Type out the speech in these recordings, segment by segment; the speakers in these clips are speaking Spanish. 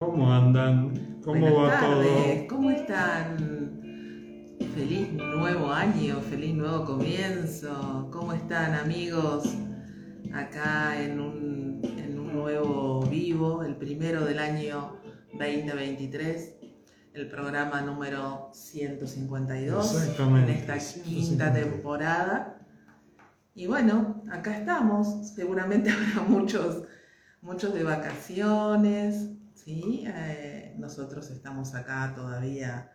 ¿Cómo andan? ¿Cómo Buenas va tardes, todo? ¿Cómo están? Feliz nuevo año, feliz nuevo comienzo. ¿Cómo están amigos? Acá en un, en un nuevo vivo, el primero del año 2023, el programa número 152 en esta 152. quinta temporada. Y bueno, acá estamos. Seguramente habrá muchos, muchos de vacaciones, ¿sí? Eh, nosotros estamos acá todavía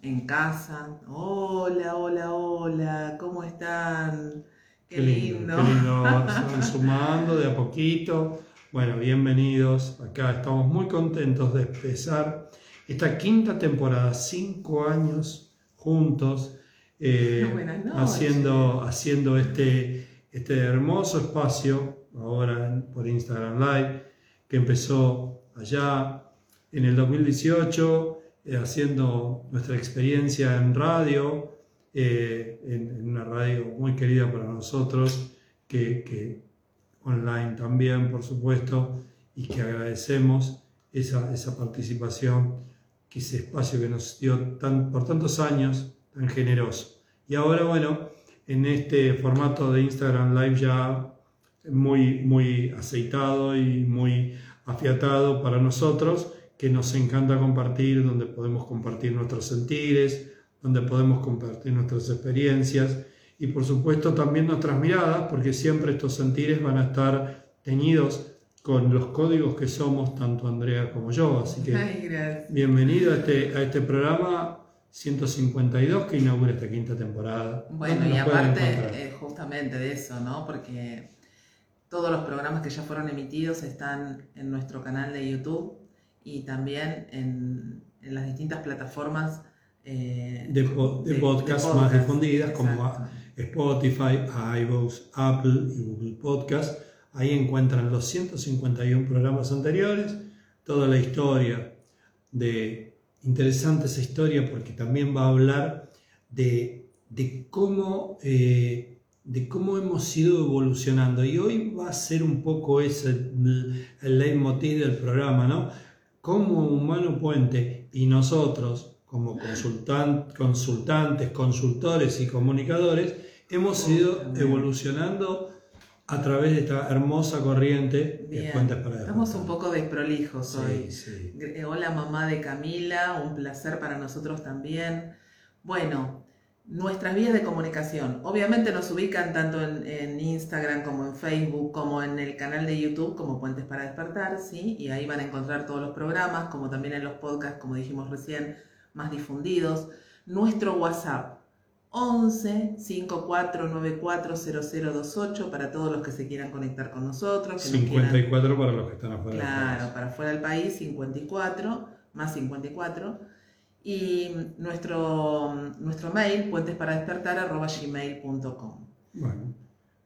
en casa. Hola, hola, hola, ¿cómo están? Qué, lindo. Qué lindo. Van sumando de a poquito. Bueno, bienvenidos. Acá estamos muy contentos de empezar esta quinta temporada, cinco años juntos, eh, haciendo, haciendo este, este hermoso espacio, ahora por Instagram Live, que empezó allá en el 2018, eh, haciendo nuestra experiencia en radio, eh, en, en una radio muy querida para nosotros, que, online también, por supuesto, y que agradecemos esa, esa participación, que ese espacio que nos dio por tantos años, tan generoso. Y ahora, bueno, en este formato de Instagram Live ya muy, muy aceitado y muy afiatado para nosotros, que nos encanta compartir, donde podemos compartir nuestros sentires, donde podemos compartir nuestras experiencias y por supuesto también nuestras miradas, porque siempre estos sentires van a estar teñidos con los códigos que somos tanto Andrea como yo. Así que Ay, bienvenido a este, a este programa 152 que inaugura esta quinta temporada. Bueno, ¿Dónde y aparte eh, justamente de eso, ¿no? Porque todos los programas que ya fueron emitidos están en nuestro canal de YouTube y también en, en las distintas plataformas eh, de, po- de podcast más difundidas como. Spotify, iVoox, Apple y Google Podcast. Ahí encuentran los 151 programas anteriores, toda la historia de interesante esa historia porque también va a hablar de, de cómo eh, de cómo hemos ido evolucionando y hoy va a ser un poco ese el, el leitmotiv del programa, ¿no? Como Humano Puente y nosotros como consultan- consultantes, consultores y comunicadores hemos ido evolucionando a través de esta hermosa corriente de Puentes para estamos un poco desprolijos hoy. Sí, sí. Hola mamá de Camila, un placer para nosotros también. Bueno, nuestras vías de comunicación. Obviamente nos ubican tanto en, en Instagram como en Facebook, como en el canal de YouTube, como Puentes para Despertar, ¿sí? Y ahí van a encontrar todos los programas, como también en los podcasts, como dijimos recién, más difundidos. Nuestro WhatsApp, 11 5494 0028 para todos los que se quieran conectar con nosotros. que nos quieran- 54 para los que están afuera. del Claro, país. para fuera del país 54, más 54. Y nuestro, nuestro mail, puentesparadespertar.gmail.com. Bueno,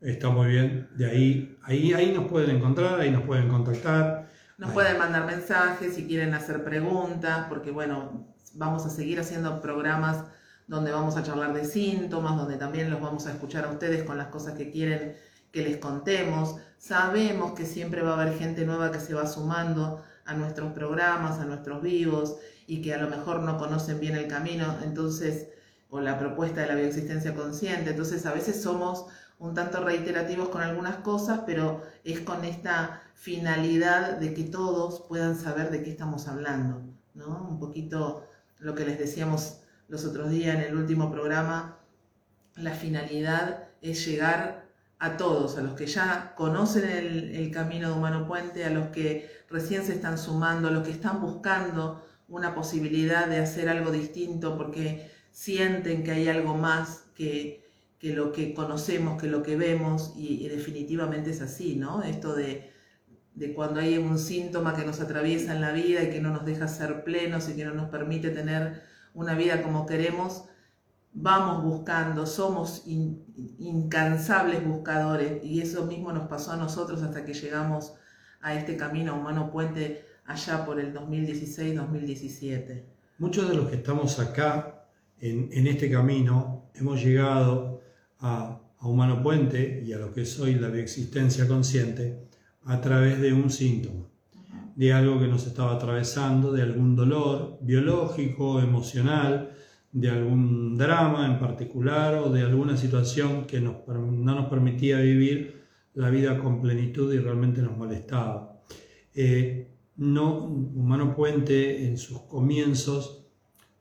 está muy bien. De ahí, ahí, ahí nos pueden encontrar, ahí nos pueden contactar. Nos Ahí. pueden mandar mensajes si quieren hacer preguntas, porque bueno, vamos a seguir haciendo programas donde vamos a charlar de síntomas, donde también los vamos a escuchar a ustedes con las cosas que quieren que les contemos. Sabemos que siempre va a haber gente nueva que se va sumando a nuestros programas, a nuestros vivos, y que a lo mejor no conocen bien el camino, entonces, o la propuesta de la bioexistencia consciente. Entonces, a veces somos un tanto reiterativos con algunas cosas, pero es con esta finalidad de que todos puedan saber de qué estamos hablando, ¿no? Un poquito lo que les decíamos los otros días en el último programa, la finalidad es llegar a todos, a los que ya conocen el, camino de Humano Puente, a los que recién se están sumando, a los que están buscando una posibilidad de hacer algo distinto porque sienten que hay algo más que, que lo que conocemos, que lo que vemos, y, y definitivamente es así, ¿no? Esto de, de cuando hay un síntoma que nos atraviesa en la vida y que no nos deja ser plenos y que no nos permite tener una vida como queremos, vamos buscando, somos in- incansables buscadores y eso mismo nos pasó a nosotros hasta que llegamos a este camino humano puente allá por el 2016-2017. Muchos de los que estamos acá en, en este camino hemos llegado a, a Humano Puente y a lo que es hoy la bioexistencia consciente a través de un síntoma. de algo que nos estaba atravesando, de algún dolor biológico, emocional, de algún drama en particular o de alguna situación que no nos permitía vivir la vida con plenitud y realmente nos molestaba. Eh, no, Humano Puente en sus comienzos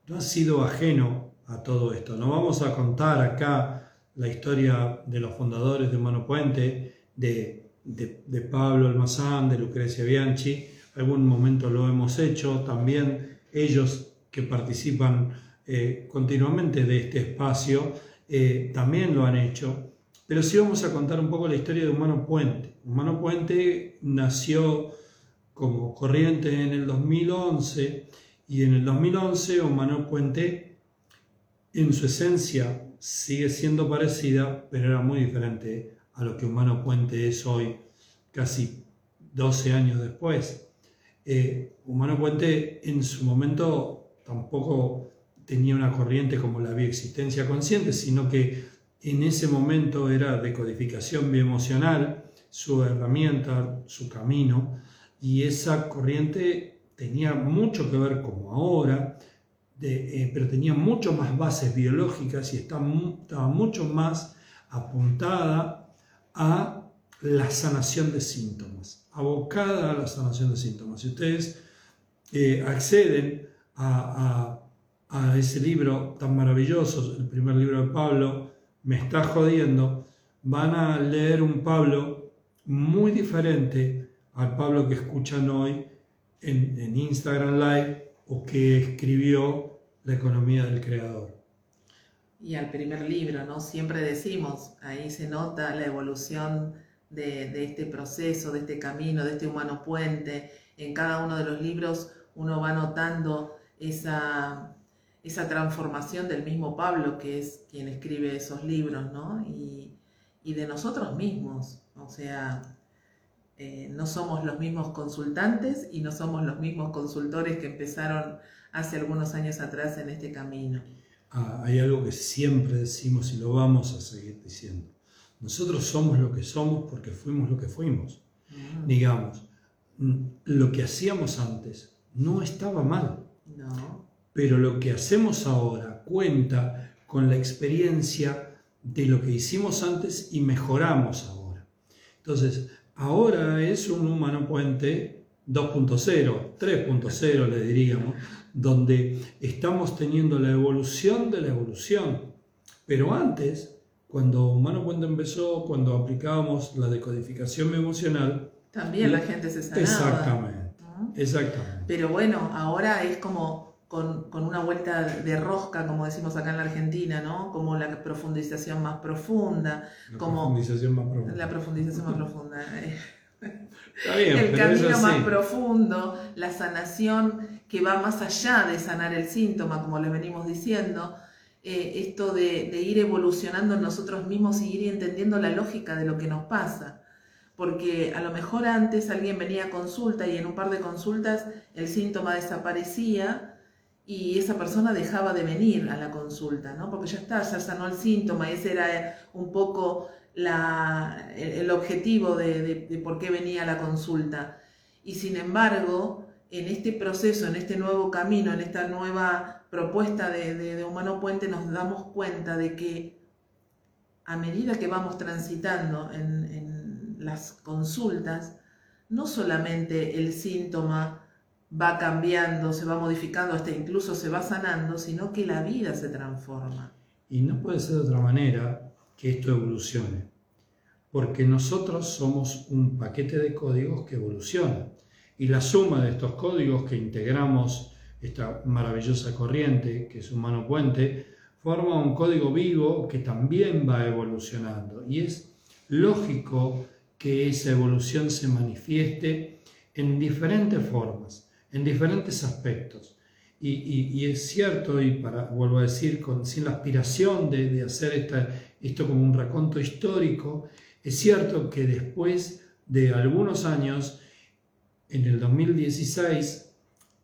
no ha sido ajeno a todo esto. No vamos a contar acá la historia de los fundadores de Humano Puente, de, de Pablo Almazán, de Lucrecia Bianchi. Algún momento lo hemos hecho. También ellos que participan eh, continuamente de este espacio, eh, también lo han hecho. Pero sí vamos a contar un poco la historia de Humano Puente. Humano Puente nació como corriente en el 2011 y en el 2011 Humano Puente en su esencia sigue siendo parecida, pero era muy diferente a lo que Humano Puente es hoy, casi 12 años después. Eh, Humano Puente en su momento tampoco tenía una corriente como la bioexistencia consciente, sino que en ese momento era decodificación bioemocional, su herramienta, su camino, y esa corriente tenía mucho que ver como ahora, eh, pero tenía mucho más bases biológicas y estaba, mucho más apuntada a la sanación de síntomas, abocada a la sanación de síntomas. Si ustedes eh, acceden a a ese libro tan maravilloso, el primer libro de Pablo, Me está jodiendo, van a leer un Pablo muy diferente al Pablo que escuchan hoy en, Instagram Live o que escribió La economía del creador. Y al primer libro, ¿no? Siempre decimos, ahí se nota la evolución de, de este proceso, de este camino, de este humano puente. En cada uno de los libros uno va notando esa, esa transformación del mismo Pablo, que es quien escribe esos libros, ¿no? Y, de nosotros mismos, o sea, eh, no somos los mismos consultantes y no somos los mismos consultores que empezaron hace algunos años atrás en este camino. Ah, hay algo que siempre decimos y lo vamos a seguir diciendo. Nosotros somos lo que somos porque fuimos lo que fuimos. Mm. Digamos, mm, lo que hacíamos antes no estaba mal. No pero lo que hacemos ahora cuenta con la experiencia de lo que hicimos antes y mejoramos ahora. Entonces, ahora es un humano puente 2.0, 3.0 le diríamos, donde estamos teniendo la evolución de la evolución. Pero antes, cuando Humano Puente empezó, cuando aplicábamos la decodificación emocional, también la gente se sanaba. Exactamente, exactamente. Pero bueno, ahora es como con, una vuelta de rosca, como decimos acá en la Argentina, ¿no? Como la profundización más profunda. La como profundización más profunda. La profundización más profunda. Eh. Está bien, el camino más profundo, la sanación que va más allá de sanar el síntoma, como le venimos diciendo. Eh, esto de, de ir evolucionando en nosotros mismos y ir entendiendo la lógica de lo que nos pasa porque a lo mejor antes alguien venía a consulta y en un par de consultas el síntoma desaparecía y esa persona dejaba de venir a la consulta, ¿no? Porque ya está, ya sanó el síntoma, ese era un poco la, el, objetivo de, por qué venía a la consulta. Y sin embargo, en este proceso, en este nuevo camino, en esta nueva propuesta de, Humano Puente, nos damos cuenta de que a medida que vamos transitando en las consultas, no solamente el síntoma va cambiando, se va modificando, hasta incluso se va sanando, sino que la vida se transforma. Y no puede ser de otra manera que esto evolucione, porque nosotros somos un paquete de códigos que evoluciona. Y la suma de estos códigos que integramos esta maravillosa corriente, que es Humano Puente, forma un código vivo que también va evolucionando. Y es lógico que esa evolución se manifieste en diferentes formas en diferentes aspectos. Y, es cierto, y para, vuelvo a decir, con, sin la aspiración de, hacer esta, esto como un raconto histórico, es cierto que después de algunos años, en el 2016,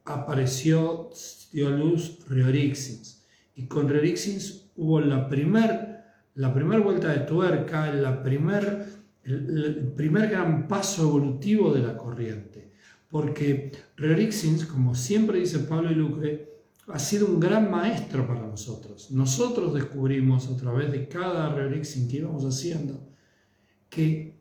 apareció, dio a luz Riorixins. Y con Riorixins hubo la primer, la primer vuelta de tuerca, la primer, el primer gran paso evolutivo de la corriente porque Rerixins, como siempre dice Pablo y ha sido un gran maestro para nosotros. Nosotros descubrimos a través de cada Rerixin que íbamos haciendo que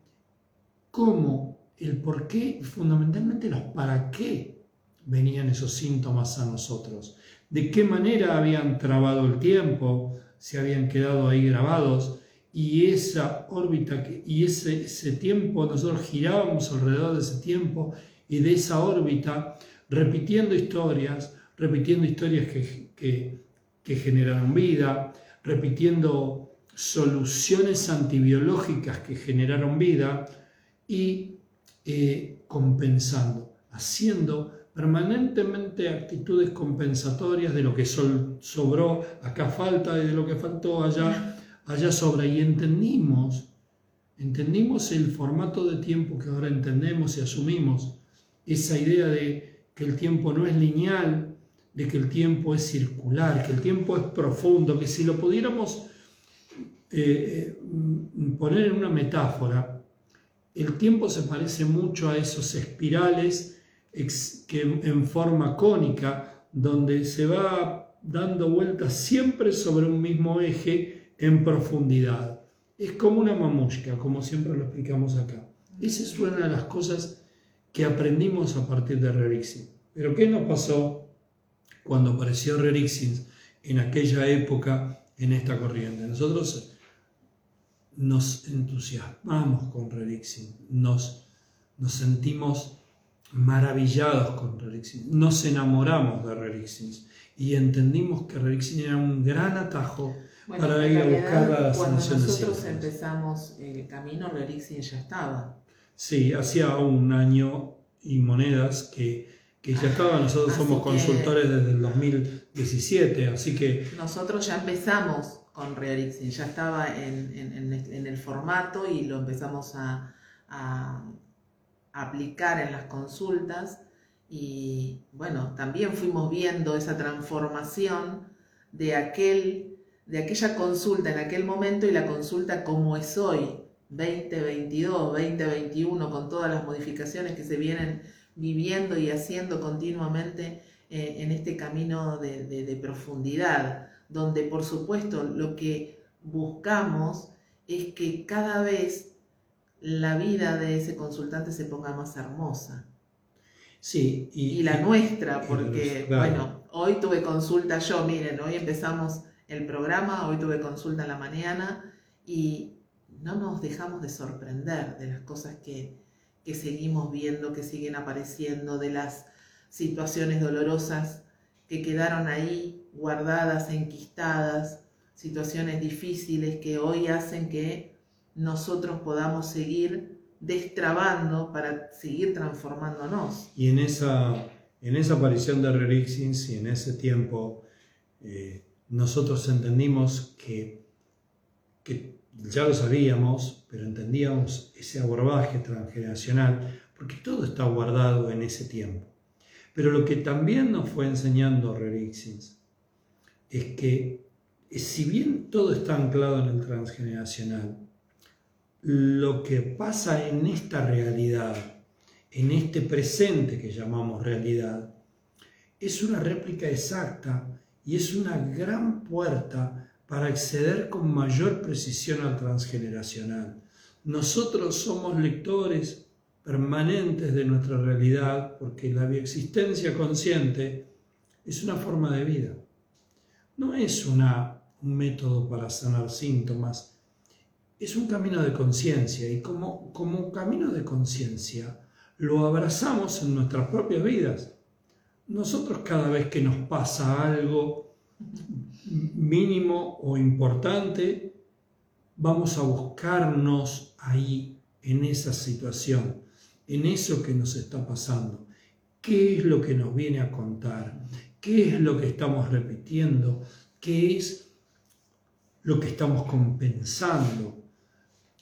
cómo, el por qué, fundamentalmente los para qué venían esos síntomas a nosotros, de qué manera habían trabado el tiempo, se habían quedado ahí grabados y esa órbita y ese, ese tiempo, nosotros girábamos alrededor de ese tiempo y de esa órbita, repitiendo historias, repitiendo historias que, que, generaron vida, repitiendo soluciones antibiológicas que generaron vida y eh, compensando, haciendo permanentemente actitudes compensatorias de lo que sobró, acá falta y de lo que faltó allá, allá sobra. Y entendimos, entendimos el formato de tiempo que ahora entendemos y asumimos, esa idea de que el tiempo no es lineal, de que el tiempo es circular, que el tiempo es profundo, que si lo pudiéramos eh, eh, poner en una metáfora, el tiempo se parece mucho a esos espirales que en forma cónica, donde se va dando vueltas siempre sobre un mismo eje en profundidad. Es como una mamushka, como siempre lo explicamos acá. Esa es una de las cosas que aprendimos a partir de Rerixin. Pero ¿qué nos pasó cuando apareció Rerixin en aquella época en esta corriente? Nosotros nos entusiasmamos con Rerixin, nos, nos sentimos maravillados con Rerixins, nos enamoramos de Rerixins y entendimos que Rerixins era un gran atajo para ir a buscar la Cuando nosotros empezamos el camino, Rerixins ya estaba. Sí, hacía un año y monedas que, que ya estaba. Nosotros somos consultores desde el 2017, así que... Nosotros ya empezamos con Rerixins, ya estaba en, en, en, el formato y lo empezamos a, a aplicar en las consultas y bueno, también fuimos viendo esa transformación de, aquel, de aquella consulta en aquel momento y la consulta como es hoy, 2022, 2021, con todas las modificaciones que se vienen viviendo y haciendo continuamente eh, en este camino de, de profundidad, donde por supuesto lo que buscamos es que cada vez la vida de ese consultante se ponga más hermosa. Sí, y, la nuestra, porque, bueno, hoy tuve consulta yo, miren, hoy empezamos el programa, hoy tuve consulta en la mañana y no nos dejamos de sorprender de las cosas que, que seguimos viendo, que siguen apareciendo, de las situaciones dolorosas que quedaron ahí guardadas, enquistadas, situaciones difíciles que hoy hacen que nosotros podamos seguir destrabando para seguir transformándonos. Y en esa, en esa aparición de Rerixins y en ese tiempo, eh, nosotros entendimos que, que ya lo sabíamos, pero entendíamos ese abordaje transgeneracional, porque todo está guardado en ese tiempo. Pero lo que también nos fue enseñando Rerixins es que si bien todo está anclado en el transgeneracional, lo que pasa en esta realidad, en este presente que llamamos realidad, es una réplica exacta y es una gran puerta para acceder con mayor precisión al transgeneracional. Nosotros somos lectores permanentes de nuestra realidad porque la bioexistencia consciente es una forma de vida. No es un método para sanar síntomas, es un camino de conciencia y como, como camino de conciencia lo abrazamos en nuestras propias vidas. Nosotros cada vez que nos pasa algo mínimo o importante, vamos a buscarnos ahí, en esa situación, en eso que nos está pasando. ¿Qué es lo que nos viene a contar? ¿Qué es lo que estamos repitiendo? ¿Qué es lo que estamos compensando?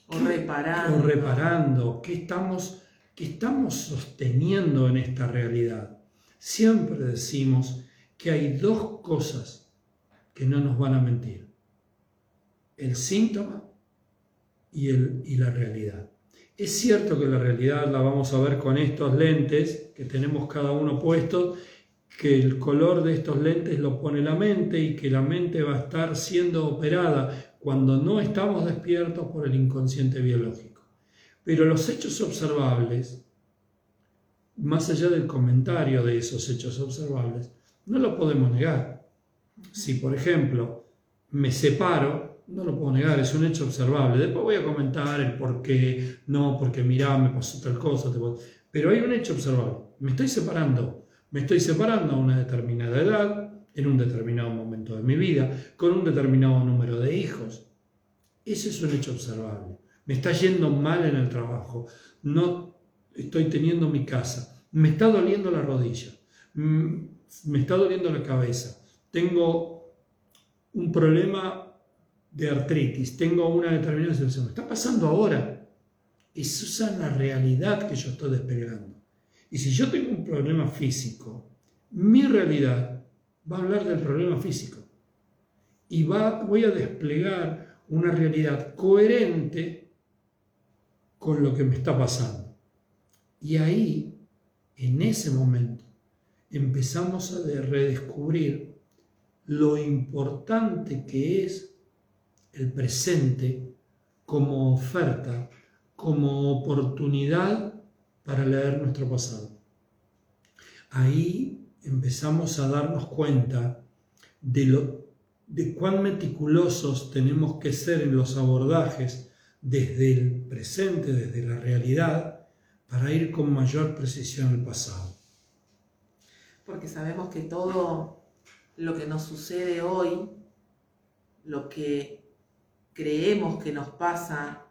O reparando. O reparando. ¿Qué estamos, qué estamos sosteniendo en esta realidad? Siempre decimos que hay dos cosas que no nos van a mentir. El síntoma y, el, y la realidad. Es cierto que la realidad la vamos a ver con estos lentes que tenemos cada uno puestos, que el color de estos lentes lo pone la mente y que la mente va a estar siendo operada cuando no estamos despiertos por el inconsciente biológico. Pero los hechos observables, más allá del comentario de esos hechos observables, no lo podemos negar. Si, por ejemplo, me separo, no lo puedo negar, es un hecho observable. Después voy a comentar el por qué, no, porque mirá, me pasó tal cosa. Pero hay un hecho observable. Me estoy separando. Me estoy separando a una determinada edad, en un determinado momento de mi vida, con un determinado número de hijos. Ese es un hecho observable. Me está yendo mal en el trabajo. No estoy teniendo mi casa. Me está doliendo la rodilla. Mm, me está doliendo la cabeza. Tengo un problema de artritis. Tengo una determinada situación. Está pasando ahora. Esa es la realidad que yo estoy despegando. Y si yo tengo un problema físico, mi realidad va a hablar del problema físico y va, voy a desplegar una realidad coherente con lo que me está pasando. Y ahí, en ese momento, empezamos a redescubrir lo importante que es el presente como oferta, como oportunidad para leer nuestro pasado. Ahí empezamos a darnos cuenta de, lo, de cuán meticulosos tenemos que ser en los abordajes desde el presente, desde la realidad, para ir con mayor precisión al pasado. Porque sabemos que todo lo que nos sucede hoy, lo que creemos que nos pasa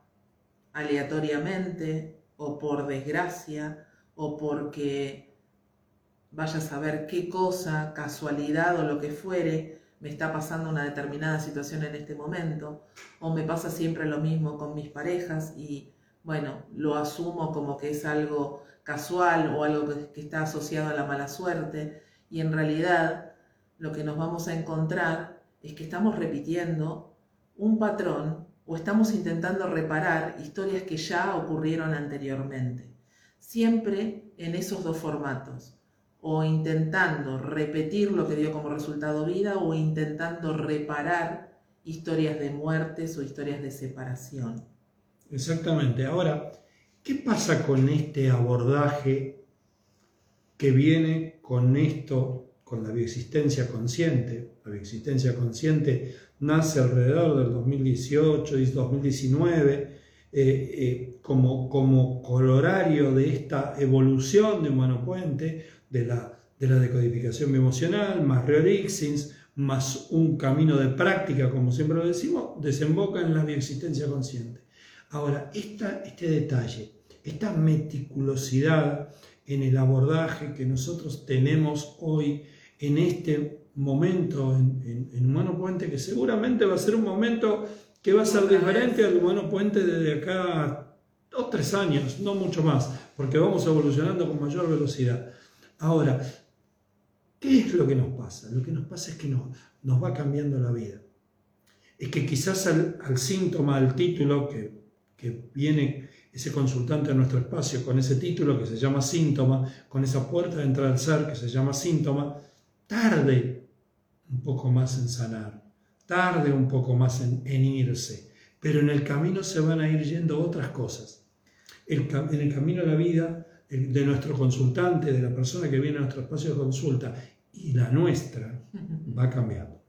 aleatoriamente o por desgracia o porque vaya a saber qué cosa, casualidad o lo que fuere, me está pasando una determinada situación en este momento, o me pasa siempre lo mismo con mis parejas y bueno, lo asumo como que es algo casual o algo que, está asociado a la mala suerte, y en realidad lo que nos vamos a encontrar es que estamos repitiendo un patrón o estamos intentando reparar historias que ya ocurrieron anteriormente, siempre en esos dos formatos o intentando repetir lo que dio como resultado vida o intentando reparar historias de muertes o historias de separación. Exactamente. Ahora, ¿qué pasa con este abordaje que viene con esto, con la bioexistencia consciente? La bioexistencia consciente nace alrededor del 2018 y 2019 eh, eh, como, como colorario de esta evolución de Humano Puente de la, de la decodificación emocional, más Reorixins, más un camino de práctica, como siempre lo decimos, desemboca en la bioexistencia consciente. Ahora, este detalle, esta meticulosidad en el abordaje que nosotros tenemos hoy en este momento en, en, Humano Puente, que seguramente va a ser un momento que va a ser diferente al Humano Puente desde acá dos, tres años, no mucho más, porque vamos evolucionando con mayor velocidad. Ahora, ¿qué es lo que nos pasa? Lo que nos pasa es que nos, nos va cambiando la vida. Es que quizás al, síntoma, al título que, que viene ese consultante a nuestro espacio con ese título que se llama síntoma, con esa puerta de entrada al ser que se llama síntoma, tarde un poco más en sanar, tarde un poco más en, irse, pero en el camino se van a ir yendo otras cosas. En el camino a la vida de nuestro consultante, de la persona que viene a nuestro espacio de consulta y la nuestra va cambiando.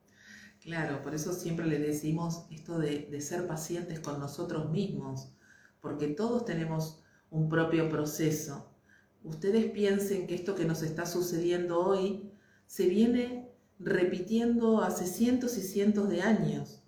Claro, por eso siempre le decimos esto de, de ser pacientes con nosotros mismos, porque todos tenemos un propio proceso. Ustedes piensen que esto que nos está sucediendo hoy se viene repitiendo hace cientos y cientos de años,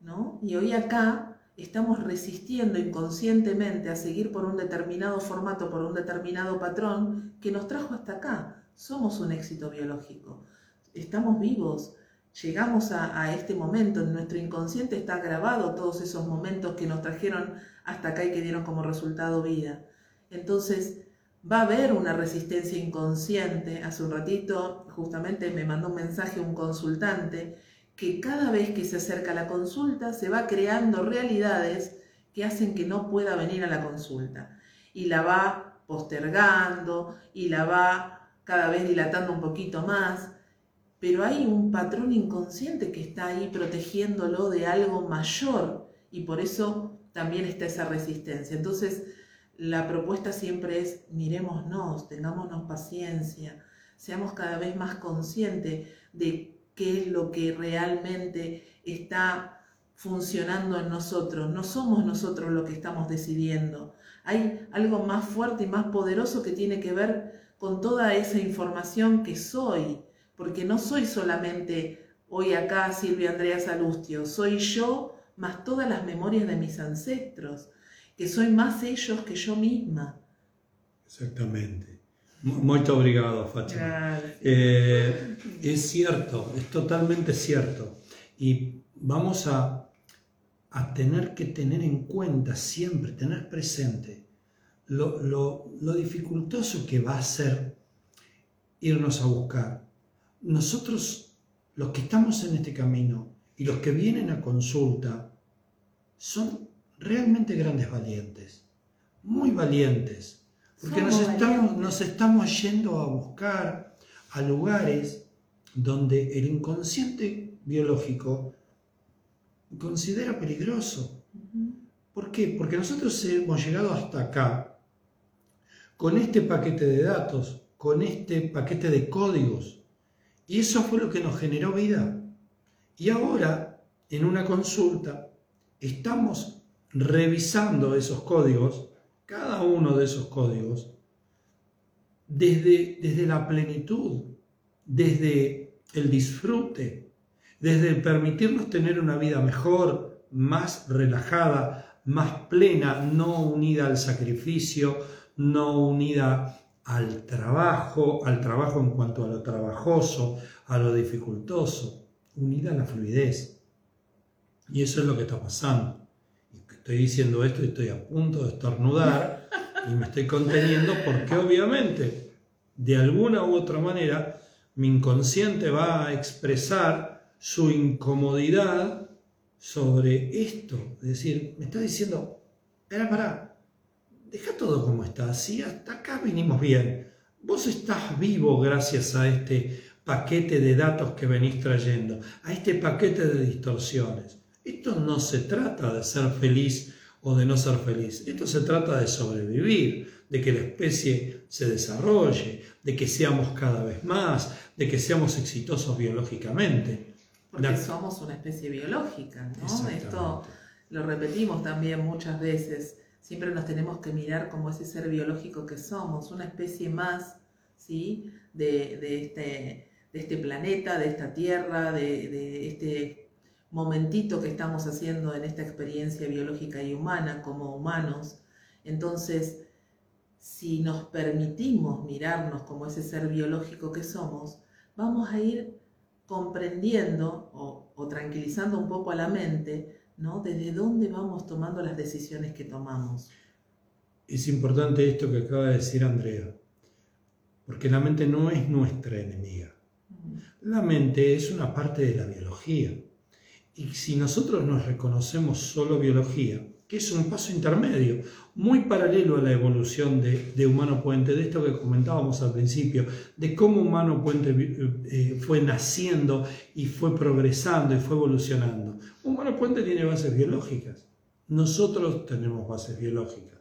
¿no? Y hoy acá estamos resistiendo inconscientemente a seguir por un determinado formato, por un determinado patrón que nos trajo hasta acá. Somos un éxito biológico. Estamos vivos. Llegamos a, este momento. En nuestro inconsciente está grabado todos esos momentos que nos trajeron hasta acá y que dieron como resultado vida. Entonces, va a haber una resistencia inconsciente. Hace un ratito justamente me mandó un mensaje un consultante que cada vez que se acerca la consulta se va creando realidades que hacen que no pueda venir a la consulta. y la va postergando y la va cada vez dilatando un poquito más, pero hay un patrón inconsciente que está ahí protegiéndolo de algo mayor y por eso también está esa resistencia. Entonces, la propuesta siempre es miremosnos, tengámonos paciencia, seamos cada vez más conscientes de qué es lo que realmente está funcionando en nosotros. No somos nosotros lo que estamos decidiendo. Hay algo más fuerte y más poderoso que tiene que ver con toda esa información que soy, porque no soy solamente hoy acá Silvia Andrea Salustio, soy yo más todas las memorias de mis ancestros que soy más ellos que yo misma. Exactamente. Muy obrigado, Fátima. Eh, es cierto, es totalmente cierto. Y vamos a, a, tener que tener en cuenta siempre, tener presente lo, lo, lo dificultoso que va a ser irnos a buscar. Nosotros, los que estamos en este camino y los que vienen a consulta, son realmente grandes valientes, muy valientes, porque nos estamos, nos estamos yendo a buscar a lugares donde el inconsciente biológico considera peligroso. ¿Por qué? Porque nosotros hemos llegado hasta acá con este paquete de datos, con este paquete de códigos, y eso fue lo que nos generó vida. Y ahora, en una consulta, estamos revisando esos códigos, cada uno de esos códigos, desde, desde la plenitud, desde el disfrute, desde permitirnos tener una vida mejor, más relajada, más plena, no unida al sacrificio, no unida al trabajo, al trabajo en cuanto a lo trabajoso, a lo dificultoso, unida a la fluidez. Y eso es lo que está pasando estoy diciendo esto y estoy a punto de estornudar y me estoy conteniendo porque obviamente, de alguna u otra manera, mi inconsciente va a expresar su incomodidad sobre esto. Es decir, me está diciendo, espera, para, deja todo como está, si hasta acá venimos bien. Vos estás vivo gracias a este paquete de datos que venís trayendo, a este paquete de distorsiones. Esto no se trata de ser feliz o de no ser feliz. Esto se trata de sobrevivir, de que la especie se desarrolle, de que seamos cada vez más, de que seamos exitosos biológicamente. Porque somos una especie biológica, ¿no? Esto lo repetimos también muchas veces. Siempre nos tenemos que mirar como ese ser biológico que somos, una especie más, ¿sí? De, este, de este planeta, de esta tierra, de, de este momentito que estamos haciendo en esta experiencia biológica y humana como humanos. Entonces, si nos permitimos mirarnos como ese ser biológico que somos, vamos a ir comprendiendo o, tranquilizando un poco a la mente, ¿no? Desde dónde vamos tomando las decisiones que tomamos. Es importante esto que acaba de decir Andrea, porque la mente no es nuestra enemiga. La mente es una parte de la biología. Y si nosotros nos reconocemos solo biología, que es un paso intermedio, muy paralelo a la evolución de, Humano Puente, de esto que comentábamos al principio, de cómo Humano Puente eh, fue naciendo y fue progresando y fue evolucionando. Humano Puente tiene bases biológicas, nosotros tenemos bases biológicas,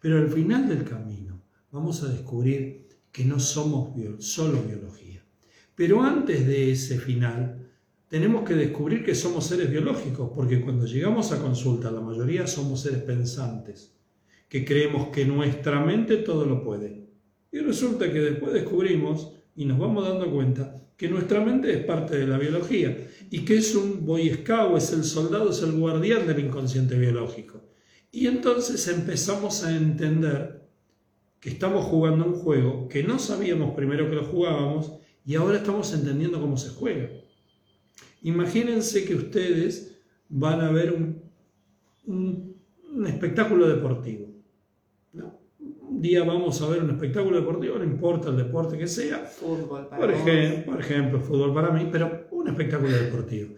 pero al final del camino vamos a descubrir que no somos solo biología. Pero antes de ese final, tenemos que descubrir que somos seres biológicos, porque cuando llegamos a consulta, la mayoría somos seres pensantes, que creemos que nuestra mente todo lo puede. Y resulta que después descubrimos y nos vamos dando cuenta que nuestra mente es parte de la biología y que es un boy es el soldado, es el guardián del inconsciente biológico. Y entonces empezamos a entender que estamos jugando un juego que no sabíamos primero que lo jugábamos y ahora estamos entendiendo cómo se juega. Imagínense que ustedes van a ver un, espectáculo deportivo. Un día vamos a ver un espectáculo deportivo, no importa el deporte que sea. Fútbol para por, ejemplo, por ejemplo, fútbol para mí, pero un espectáculo deportivo.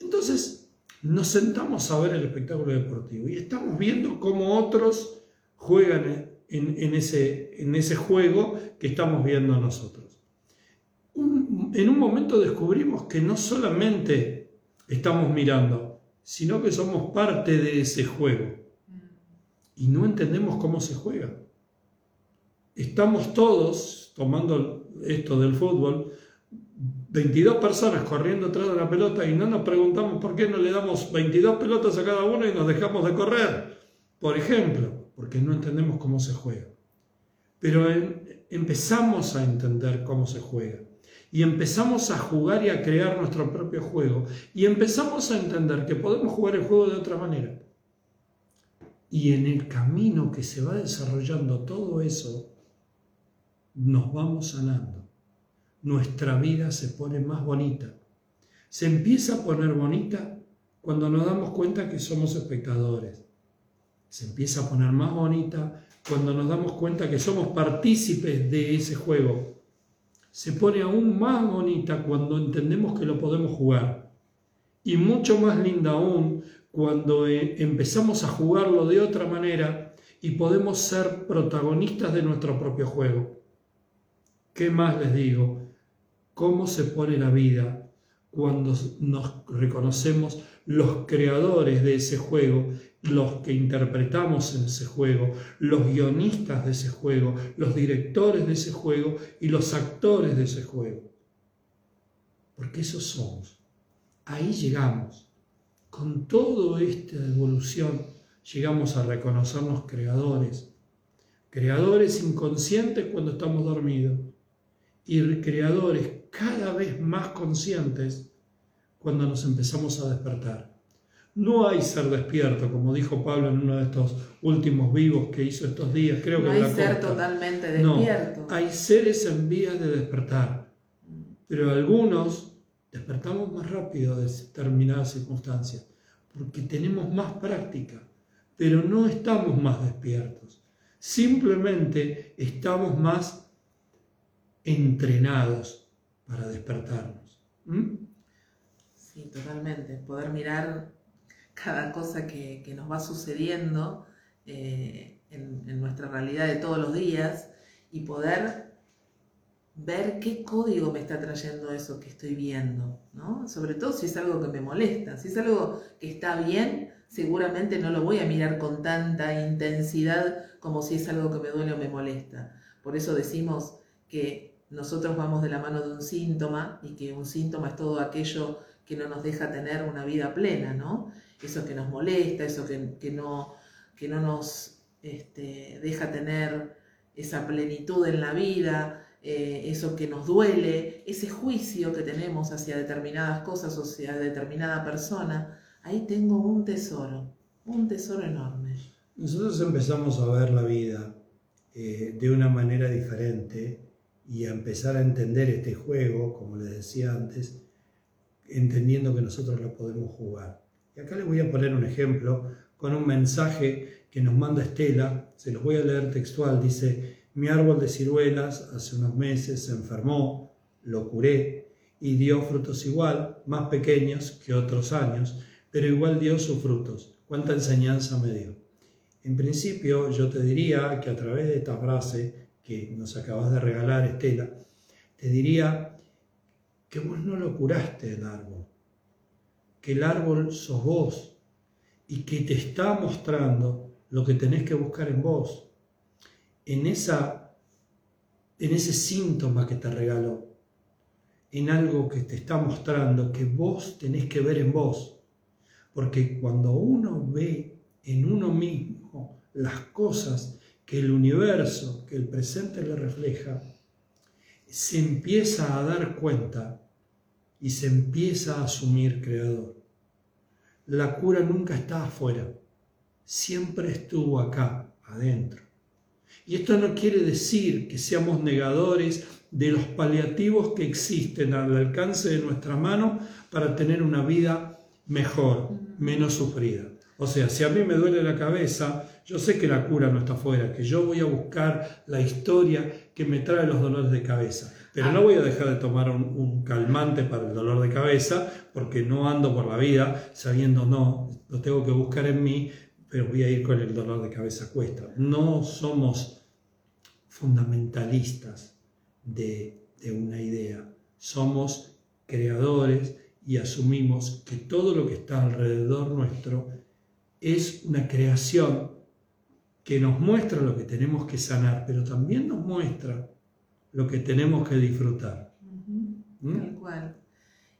Entonces, nos sentamos a ver el espectáculo deportivo y estamos viendo cómo otros juegan en, ese, en ese juego que estamos viendo nosotros. En un momento descubrimos que no solamente estamos mirando, sino que somos parte de ese juego y no entendemos cómo se juega. Estamos todos, tomando esto del fútbol, 22 personas corriendo atrás de la pelota y no nos preguntamos por qué no le damos 22 pelotas a cada uno y nos dejamos de correr. Por ejemplo, porque no entendemos cómo se juega. Pero empezamos a entender cómo se juega. Y empezamos a jugar y a crear nuestro propio juego. Y empezamos a entender que podemos jugar el juego de otra manera. Y en el camino que se va desarrollando todo eso, nos vamos sanando. Nuestra vida se pone más bonita. Se empieza a poner bonita cuando nos damos cuenta que somos espectadores. Se empieza a poner más bonita cuando nos damos cuenta que somos partícipes de ese juego. Se pone aún más bonita cuando entendemos que lo podemos jugar. Y mucho más linda aún cuando eh, empezamos a jugarlo de otra manera y podemos ser protagonistas de nuestro propio juego. ¿Qué más les digo? ¿Cómo se pone la vida cuando nos reconocemos los creadores de ese juego, los que interpretamos en ese juego, los guionistas de ese juego, los directores de ese juego y los actores de ese juego? Porque esos somos. Ahí llegamos con toda esta evolución llegamos a reconocernos creadores, creadores inconscientes cuando estamos dormidos y creadores cada vez más conscientes cuando nos empezamos a despertar. No hay ser despierto, como dijo Pablo en uno de estos últimos vivos que hizo estos días, creo no que hay ser totalmente despierto. No, hay seres en vías de despertar, pero algunos despertamos más rápido de determinadas circunstancias, porque tenemos más práctica, pero no estamos más despiertos. Simplemente estamos más entrenados para despertarnos. Sí, totalmente. Poder mirar cada cosa que, nos va sucediendo eh, en, en nuestra realidad de todos los días y poder ver qué código me está trayendo eso que estoy viendo, ¿no? Sobre todo si es algo que me molesta. Si es algo que está bien, seguramente no lo voy a mirar con tanta intensidad como si es algo que me duele o me molesta. Por eso decimos que nosotros vamos de la mano de un síntoma y que un síntoma es todo aquello que no nos deja tener una vida plena, ¿no? Eso que nos molesta, eso que, no, que no nos este, deja tener esa plenitud en la vida, eh, eso que nos duele, ese juicio que tenemos hacia determinadas cosas o hacia determinada persona, ahí tengo un tesoro, un tesoro enorme. Nosotros empezamos a ver la vida eh, de una manera diferente y a empezar a entender este juego, como les decía antes, entendiendo que nosotros lo podemos jugar. Y acá les voy a poner un ejemplo con un mensaje que nos manda Estela, se los voy a leer textual, dice, mi árbol de ciruelas hace unos meses se enfermó, lo curé y dio frutos igual, más pequeños que otros años, pero igual dio sus frutos. ¿Cuánta enseñanza me dio? En principio yo te diría que a través de esta frase que nos acabas de regalar, Estela, te diría que vos no lo curaste el árbol, que el árbol sos vos y que te está mostrando lo que tenés que buscar en vos en, esa, en ese síntoma que te regaló, en algo que te está mostrando que vos tenés que ver en vos. Porque cuando uno ve en uno mismo las cosas que el universo, que el presente le refleja, se empieza a dar cuenta y se empieza a asumir creador. La cura nunca está afuera, siempre estuvo acá, adentro. Y esto no quiere decir que seamos negadores de los paliativos que existen al alcance de nuestra mano para tener una vida mejor, menos sufrida. O sea, si a mí me duele la cabeza, yo sé que la cura no está afuera, que yo voy a buscar la historia que me trae los dolores de cabeza. Pero no voy a dejar de tomar un, un, calmante para el dolor de cabeza porque no ando por la vida sabiendo, no, lo tengo que buscar en mí pero voy a ir con el dolor de cabeza cuesta. No somos fundamentalistas de, de una idea, somos creadores y asumimos que todo lo que está alrededor nuestro es una creación que nos muestra lo que tenemos que sanar, pero también nos muestra lo que tenemos que disfrutar. ¿Mm? Tal cual.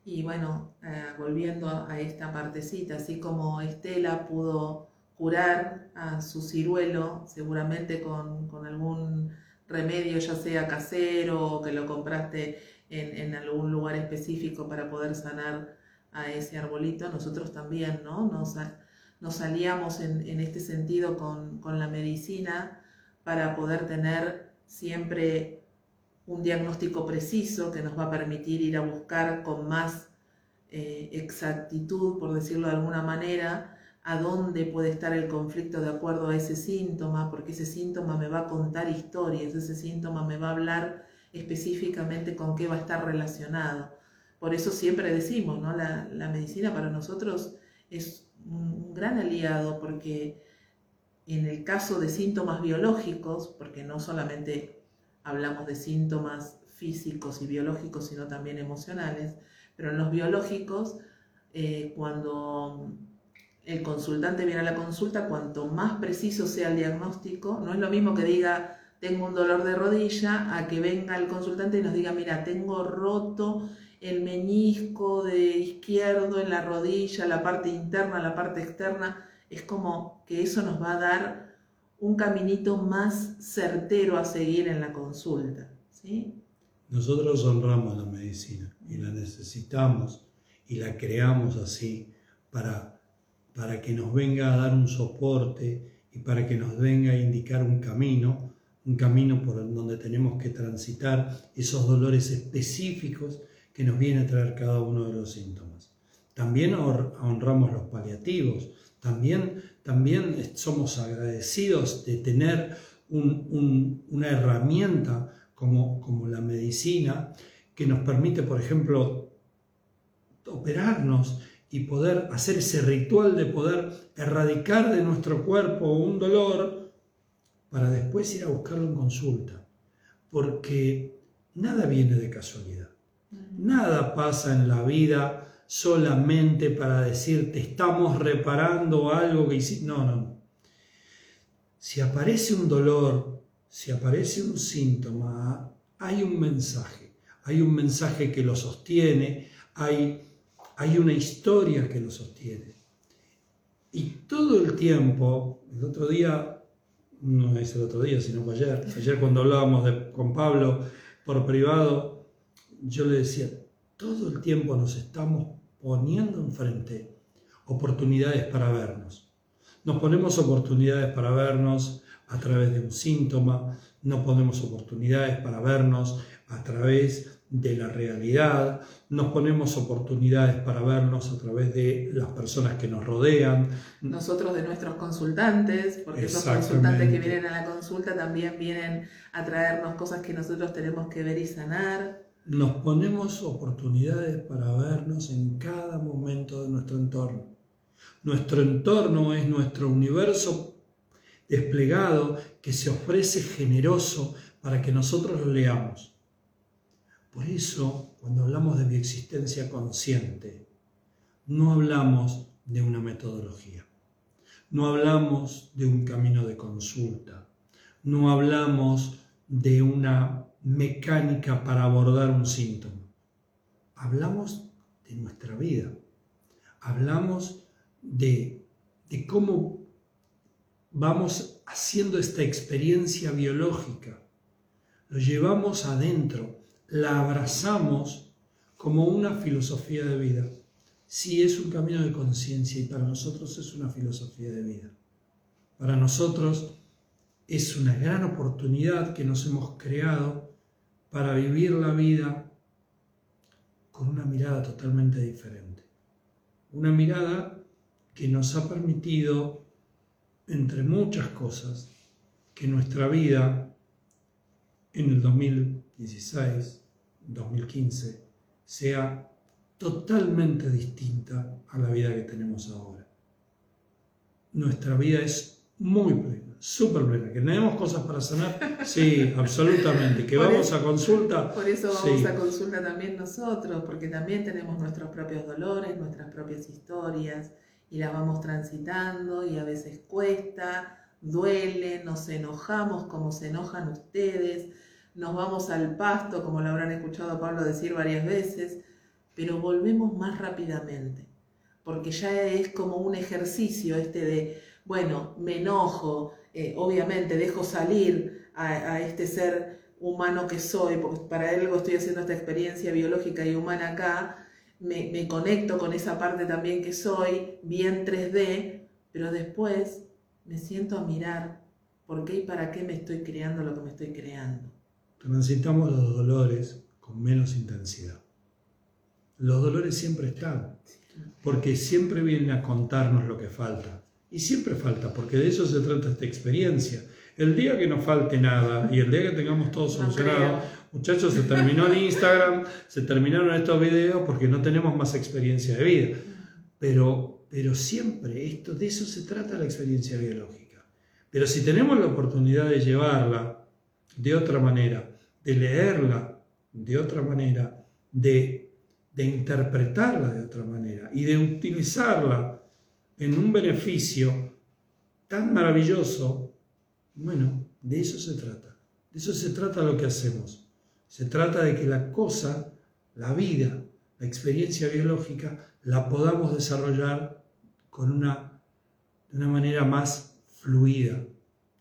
Y bueno, eh, volviendo a esta partecita, así como Estela pudo curar a su ciruelo, seguramente con, algún remedio, ya sea casero o que lo compraste en, algún lugar específico para poder sanar a ese arbolito, nosotros también, ¿no? Nos, nos aliamos en, este sentido con, la medicina para poder tener siempre un diagnóstico preciso que nos va a permitir ir a buscar con más eh, exactitud, por decirlo de alguna manera, a dónde puede estar el conflicto de acuerdo a ese síntoma, porque ese síntoma me va a contar historias, ese síntoma me va a hablar específicamente con qué va a estar relacionado. Por eso siempre decimos, ¿no? la medicina para nosotros es un gran aliado porque en el caso de síntomas biológicos, porque no solamente hablamos de síntomas físicos y biológicos, sino también emocionales, pero en los biológicos, eh, cuando el consultante viene a la consulta, cuanto más preciso sea el diagnóstico, no es lo mismo que diga tengo un dolor de rodilla, a que venga el consultante y nos diga, mira, tengo roto el meñisco de izquierdo en la rodilla, la parte interna, la parte externa. Es como que eso nos va a dar un caminito más certero a seguir en la consulta. ¿sí? Nosotros honramos la medicina y la necesitamos y la creamos así para, para que nos venga a dar un soporte y para que nos venga a indicar un camino, un camino por donde tenemos que transitar esos dolores específicos que nos viene a traer cada uno de los síntomas. También honramos los paliativos, también, también somos agradecidos de tener una herramienta como, como la medicina que nos permite, por ejemplo, operarnos y poder hacer ese ritual de poder erradicar de nuestro cuerpo un dolor para después ir a buscarlo en consulta. Porque nada viene de casualidad. Nada pasa en la vida solamente para decirte estamos reparando algo que hiciste. No, no. Si aparece un dolor, si aparece un síntoma, hay un mensaje. Hay un mensaje que lo sostiene, hay, hay una historia que lo sostiene. Y todo el tiempo, el otro día, no es el otro día, sino ayer, ayer cuando hablábamos con Pablo por privado, yo le decía, todo el tiempo nos estamos poniendo enfrente oportunidades para vernos. Nos ponemos oportunidades para vernos a través de un síntoma, no ponemos oportunidades para vernos a través de la realidad, nos ponemos oportunidades para vernos a través de las personas que nos rodean. Nosotros de nuestros consultantes, porque esos consultantes que vienen a la consulta también vienen a traernos cosas que nosotros tenemos que ver y sanar nos ponemos oportunidades para vernos en cada momento de nuestro entorno. Nuestro entorno es nuestro universo desplegado que se ofrece generoso para que nosotros lo leamos. Por eso, cuando hablamos de bioexistencia consciente, no hablamos de una metodología, no hablamos de un camino de consulta, no hablamos de una mecánica para abordar un síntoma. Hablamos de nuestra vida. Hablamos de, de cómo vamos haciendo esta experiencia biológica. Lo llevamos adentro, la abrazamos como una filosofía de vida. Sí, es un camino de conciencia y para nosotros es una filosofía de vida. Para nosotros es una gran oportunidad que nos hemos creado para vivir la vida con una mirada totalmente diferente. Una mirada que nos ha permitido, entre muchas cosas, que nuestra vida en el 2016, 2015, sea totalmente distinta a la vida que tenemos ahora. nuestra vida es muy plena, súper plena. ¿Que tenemos cosas para sanar? Sí, absolutamente. ¿Que vamos a consulta? Por eso vamos a consulta también nosotros, porque también tenemos nuestros propios dolores, nuestras propias historias, y las vamos transitando y a veces cuesta, duele, nos enojamos como se enojan ustedes, nos vamos al pasto, como lo habrán escuchado a Pablo decir varias veces, pero volvemos más rápidamente porque ya es como un ejercicio este de, bueno, me enojo, eh, obviamente dejo salir a, este ser humano que soy, porque para algo estoy haciendo esta experiencia biológica y humana acá, me, me conecto con esa parte también que soy, bien 3D, pero después me siento a mirar por qué y para qué me estoy creando lo que me estoy creando. Transitamos los dolores con menos intensidad. Los dolores siempre están porque siempre vienen a contarnos lo que falta. Y siempre falta, porque de eso se trata esta experiencia. El día que nos falte nada y el día que tengamos todo solucionado, muchachos, se terminó el Instagram, se terminaron estos videos porque no tenemos más experiencia de vida. Pero, pero siempre esto, de eso se trata la experiencia biológica. Pero si tenemos la oportunidad de llevarla de otra manera, de leerla de otra manera, de de interpretarla de otra manera y de utilizarla en un beneficio tan maravilloso, bueno, de eso se trata. De eso se trata lo que hacemos. Se trata de que la cosa, la vida, la experiencia biológica, la podamos desarrollar con una, de una manera más fluida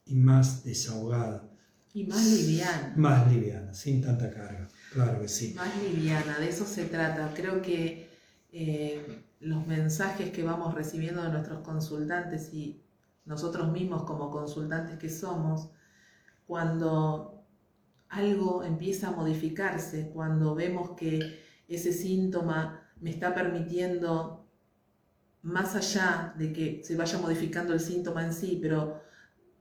y más desahogada. Y más liviana. Más liviana, sin tanta carga. Claro que sí. Más liviana, de eso se trata. Creo que eh, los mensajes que vamos recibiendo de nuestros consultantes y nosotros mismos como consultantes que somos, cuando algo empieza a modificarse, cuando vemos que ese síntoma me está permitiendo, más allá de que se vaya modificando el síntoma en sí, pero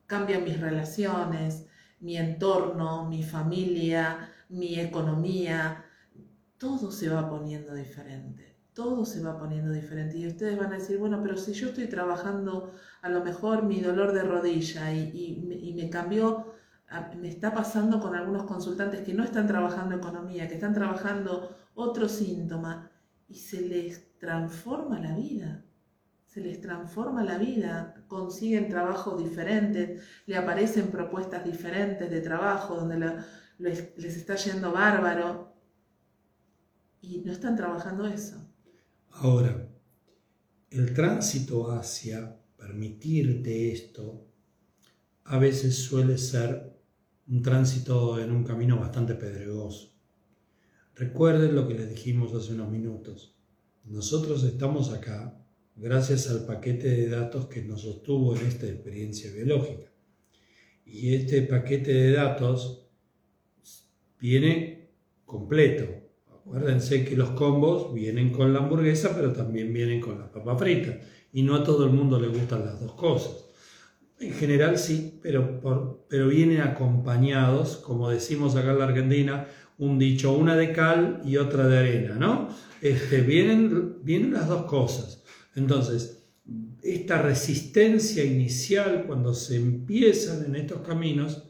cambian mis relaciones, mi entorno, mi familia, mi economía, todo se va poniendo diferente, todo se va poniendo diferente. Y ustedes van a decir, bueno, pero si yo estoy trabajando a lo mejor mi dolor de rodilla y, me cambió, me está pasando con algunos consultantes que no están trabajando economía, que están trabajando otro síntoma y se les transforma la vida se les transforma la vida, consiguen trabajos diferentes, le aparecen propuestas diferentes de trabajo donde les, está yendo bárbaro y no están trabajando eso. Ahora, el tránsito hacia permitirte esto a veces suele ser un tránsito en un camino bastante pedregoso. Recuerden lo que les dijimos hace unos minutos. Nosotros estamos acá gracias al paquete de datos que nos sostuvo en esta experiencia biológica. Y este paquete de datos viene completo. Acuérdense que los combos vienen con la hamburguesa, pero también vienen con las papas fritas. Y no a todo el mundo le gustan las dos cosas. En general sí, pero, pero vienen acompañados, como decimos acá en la Argentina, un dicho, una de cal y otra de arena, ¿no? Este, vienen, vienen las dos cosas. Entonces, esta resistencia inicial cuando se empiezan en estos caminos,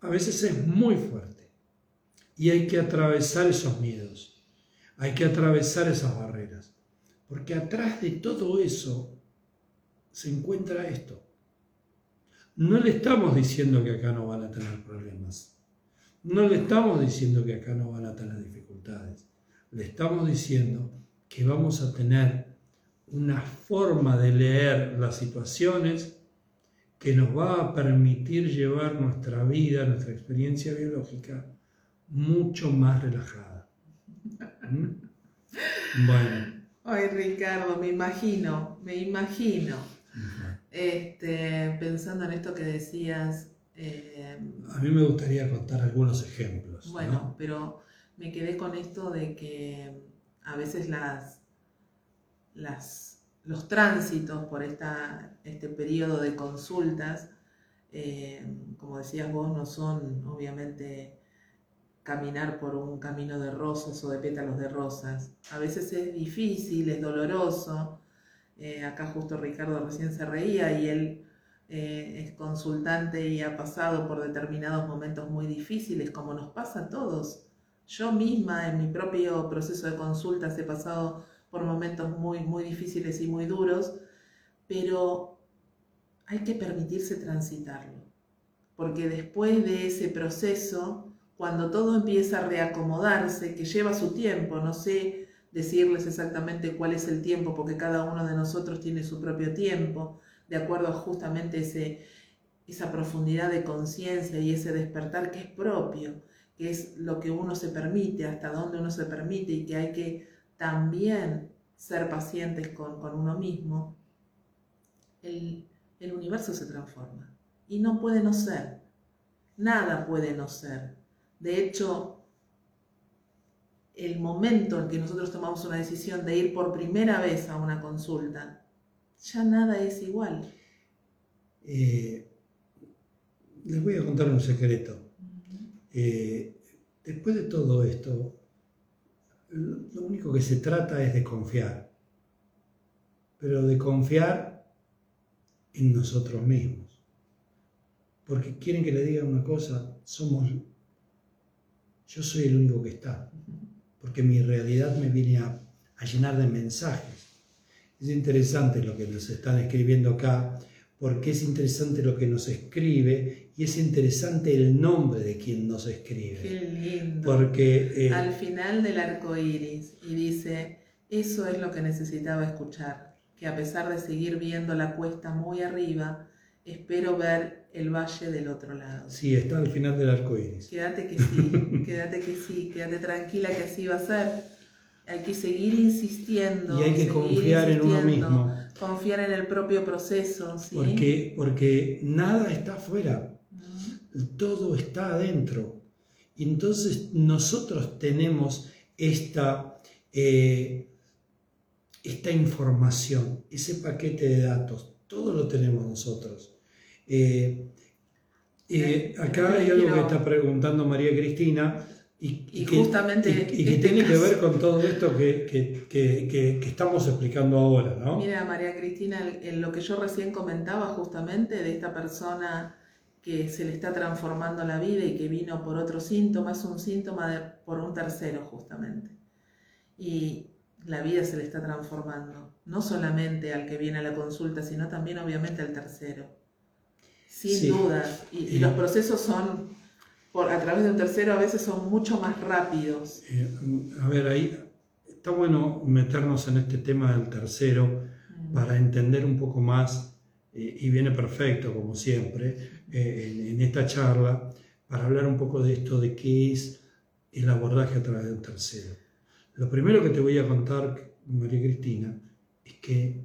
a veces es muy fuerte. Y hay que atravesar esos miedos, hay que atravesar esas barreras, porque atrás de todo eso se encuentra esto. No le estamos diciendo que acá no van a tener problemas, no le estamos diciendo que acá no van a tener dificultades, le estamos diciendo que vamos a tener una forma de leer las situaciones que nos va a permitir llevar nuestra vida, nuestra experiencia biológica mucho más relajada. ¿Mm? Bueno. Ay, Ricardo, me imagino, me imagino. este, pensando en esto que decías. Eh, a mí me gustaría contar algunos ejemplos. Bueno, pero me quedé con esto de que a veces las, las, los tránsitos por esta, este periodo de consultas, eh, como decías vos, no son obviamente caminar por un camino de rosas o de pétalos de rosas. A veces es difícil, es doloroso, Eh, acá justo Ricardo recién se reía y él eh, es consultante y ha pasado por determinados momentos muy difíciles, como nos pasa a todos. Yo misma en mi propio proceso de consultas he pasado por momentos muy, muy difíciles y muy duros, pero hay que permitirse transitarlo, porque después de ese proceso, cuando todo empieza a reacomodarse, que lleva su tiempo, no sé decirles exactamente cuál es el tiempo, porque cada uno de nosotros tiene su propio tiempo, de acuerdo a justamente ese, esa profundidad de conciencia y ese despertar que es propio, que es lo que uno se permite, hasta dónde uno se permite y que hay que también ser pacientes con, uno mismo, el, el universo se transforma y no puede no ser, nada puede no ser. De hecho, el momento en que nosotros tomamos una decisión de ir por primera vez a una consulta, ya nada es igual. Eh, les voy a contar un secreto. Eh, después de todo esto, lo único que se trata es de confiar, pero de confiar en nosotros mismos. Porque quieren que le diga una cosa, somos, yo soy el único que está porque mi realidad me viene a, llenar de mensajes. Es interesante lo que nos están escribiendo acá, porque es interesante lo que nos escribe y es interesante el nombre de quien nos escribe. Qué lindo. Porque eh, al final del arco iris y dice: Eso es lo que necesitaba escuchar, que a pesar de seguir viendo la cuesta muy arriba, espero ver el valle del otro lado. Sí, está al final del arco iris. Quédate que sí, quédate que sí, quédate tranquila que así va a ser. Hay que seguir insistiendo. Y hay que confiar en uno mismo. Confiar en el propio proceso. ¿sí? Porque, porque nada está afuera, todo está adentro. Y entonces nosotros tenemos esta, eh, esta información, ese paquete de datos, todo lo tenemos nosotros. Eh, eh, acá hay algo que está preguntando María Cristina y, que, justamente y, que este tiene que ver con todo esto que, que, estamos explicando ahora, ¿no? Mira, María Cristina, en lo que yo recién comentaba justamente de esta persona que se le está transformando la vida y que vino por otro síntoma, es un síntoma de, por un tercero justamente. Y la vida se le está transformando, no solamente al que viene a la consulta, sino también obviamente al tercero. Sin duda. Y, los procesos son, por, a través de un tercero, a veces son mucho más rápidos. Eh, a ver, ahí está bueno meternos en este tema del tercero para entender un poco más, eh, y viene perfecto, como siempre, eh, en, esta charla, para hablar un poco de esto, de qué es el abordaje a través de un tercero. Lo primero que te voy a contar, María Cristina, es que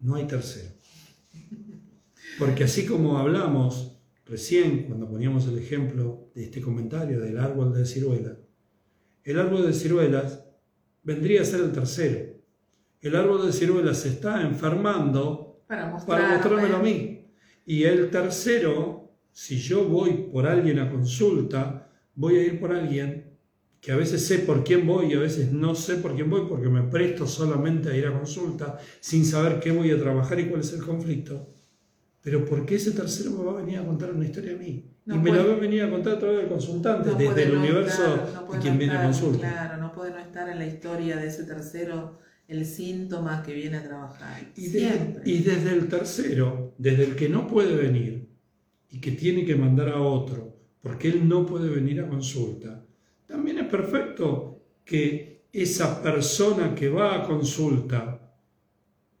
no hay tercero. Porque así como hablamos recién, cuando poníamos el ejemplo de este comentario del árbol de ciruelas, el árbol de ciruelas vendría a ser el tercero. El árbol de ciruelas se está enfermando para, mostrármelo a mí. Y el tercero, si yo voy por alguien a consulta, voy a ir por alguien que a veces sé por quién voy y a veces no sé por quién voy porque me presto solamente a ir a consulta sin saber qué voy a trabajar y cuál es el conflicto. Pero ¿por qué ese tercero me va a venir a contar una historia a mí? y me la va a venir a contar a través del consultante, desde el universo de quien viene a consulta. Claro, no puede no estar en la historia de ese tercero el síntoma que viene a trabajar. Y, y desde el tercero, desde el que no puede venir y que tiene que mandar a otro, porque él no puede venir a consulta, también es perfecto que esa persona que va a consulta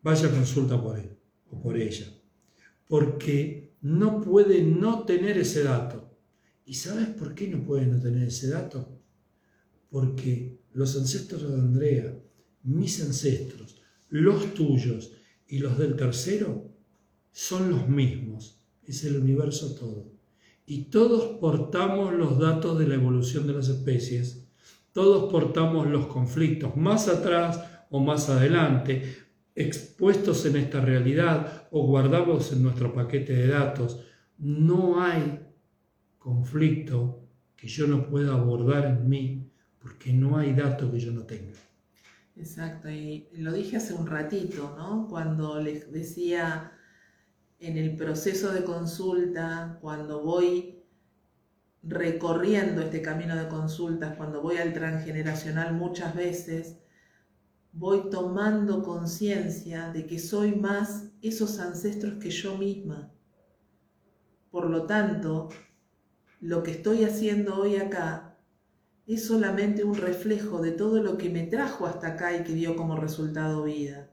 vaya a consulta por él o por ella porque no puede no tener ese dato. ¿Y sabes por qué no puede no tener ese dato? Porque los ancestros de Andrea, mis ancestros, los tuyos y los del tercero, son los mismos. Es el universo todo. Y todos portamos los datos de la evolución de las especies. Todos portamos los conflictos más atrás o más adelante, expuestos en esta realidad o guardados en nuestro paquete de datos, no hay conflicto que yo no pueda abordar en mí porque no hay dato que yo no tenga. Exacto, y lo dije hace un ratito, ¿no? Cuando les decía en el proceso de consulta, cuando voy recorriendo este camino de consultas, cuando voy al transgeneracional muchas veces, voy tomando conciencia de que soy más esos ancestros que yo misma. Por lo tanto, lo que estoy haciendo hoy acá es solamente un reflejo de todo lo que me trajo hasta acá y que dio como resultado vida.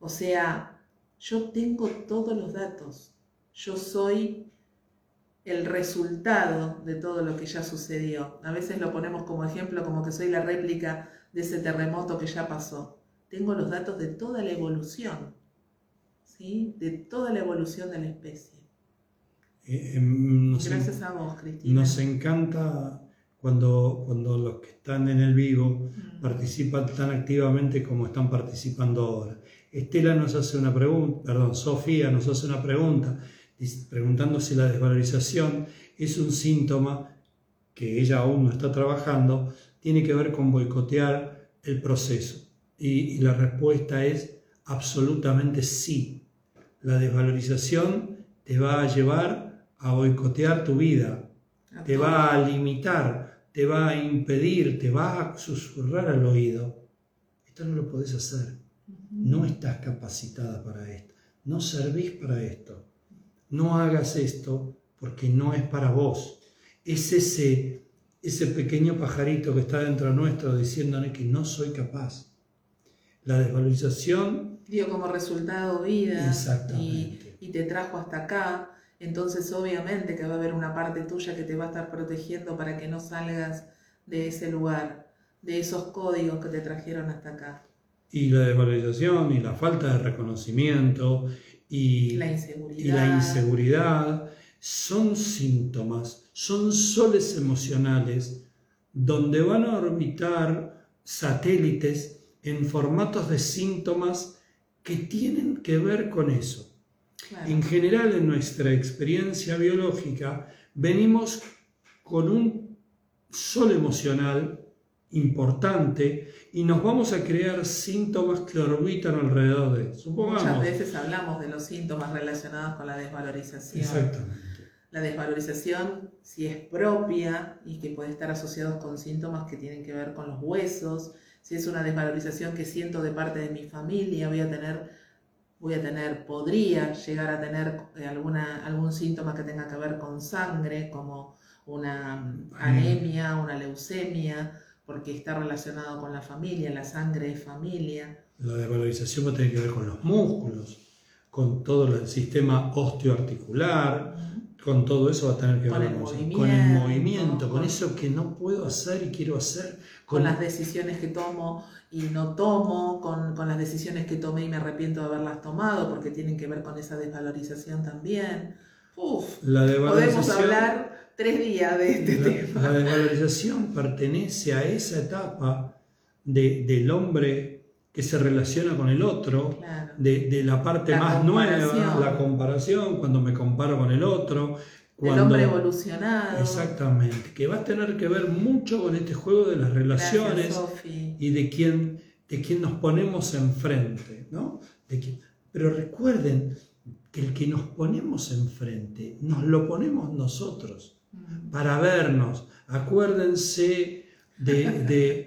O sea, yo tengo todos los datos. Yo soy el resultado de todo lo que ya sucedió. A veces lo ponemos como ejemplo, como que soy la réplica de ese terremoto que ya pasó. Tengo los datos de toda la evolución, ¿sí? de toda la evolución de la especie. Eh, em, Gracias a vos, Cristina. Nos encanta cuando, cuando los que están en el vivo mm. participan tan activamente como están participando ahora. Estela nos hace una pregunta, perdón, Sofía nos hace una pregunta preguntando si la desvalorización es un síntoma que ella aún no está trabajando, tiene que ver con boicotear el proceso. Y, la respuesta es absolutamente sí. La desvalorización te va a llevar a boicotear tu vida, te va a limitar, te va a impedir, te va a susurrar al oído. Esto no lo podés hacer. No estás capacitada para esto. No servís para esto no hagas esto porque no es para vos. Es ese, ese pequeño pajarito que está dentro nuestro diciéndole que no soy capaz. La desvalorización... Dio como resultado vida y, y te trajo hasta acá. Entonces obviamente que va a haber una parte tuya que te va a estar protegiendo para que no salgas de ese lugar, de esos códigos que te trajeron hasta acá. Y la desvalorización y la falta de reconocimiento y la inseguridad. son síntomas, son soles emocionales donde van a orbitar satélites en formatos de síntomas que tienen que ver con eso. En general, en nuestra experiencia biológica, venimos con un sol emocional importante y nos vamos a crear síntomas que orbitan alrededor de Supongamos. Muchas veces hablamos de los síntomas relacionados con la desvalorización. Exactamente. La desvalorización, si es propia y que puede estar asociados con síntomas que tienen que ver con los huesos, si es una desvalorización que siento de parte de mi familia, voy a tener, voy a tener, podría llegar a tener eh, alguna, algún síntoma que tenga que ver con sangre, como una anemia, una leucemia, porque está relacionado con la familia, la sangre de familia. La desvalorización va a tener que ver con los músculos, con todo el sistema osteoarticular, con todo eso va a tener que ver con el movimiento, con, eso que no puedo hacer y quiero hacer. Con, las decisiones que tomo y no tomo, con, las decisiones que tomé y me arrepiento de haberlas tomado, porque tienen que ver con esa desvalorización también. Uf, la podemos hablar tres días de este tema. La desvalorización pertenece a esa etapa del hombre que se relaciona con el otro, de, la parte más nueva, la comparación, cuando me comparo con el otro. Cuando, hombre evolucionado. Exactamente, que va a tener que ver mucho con este juego de las relaciones y de quién, de quién nos ponemos enfrente. ¿no? De pero recuerden que el que nos ponemos enfrente, nos lo ponemos nosotros para vernos. Acuérdense de,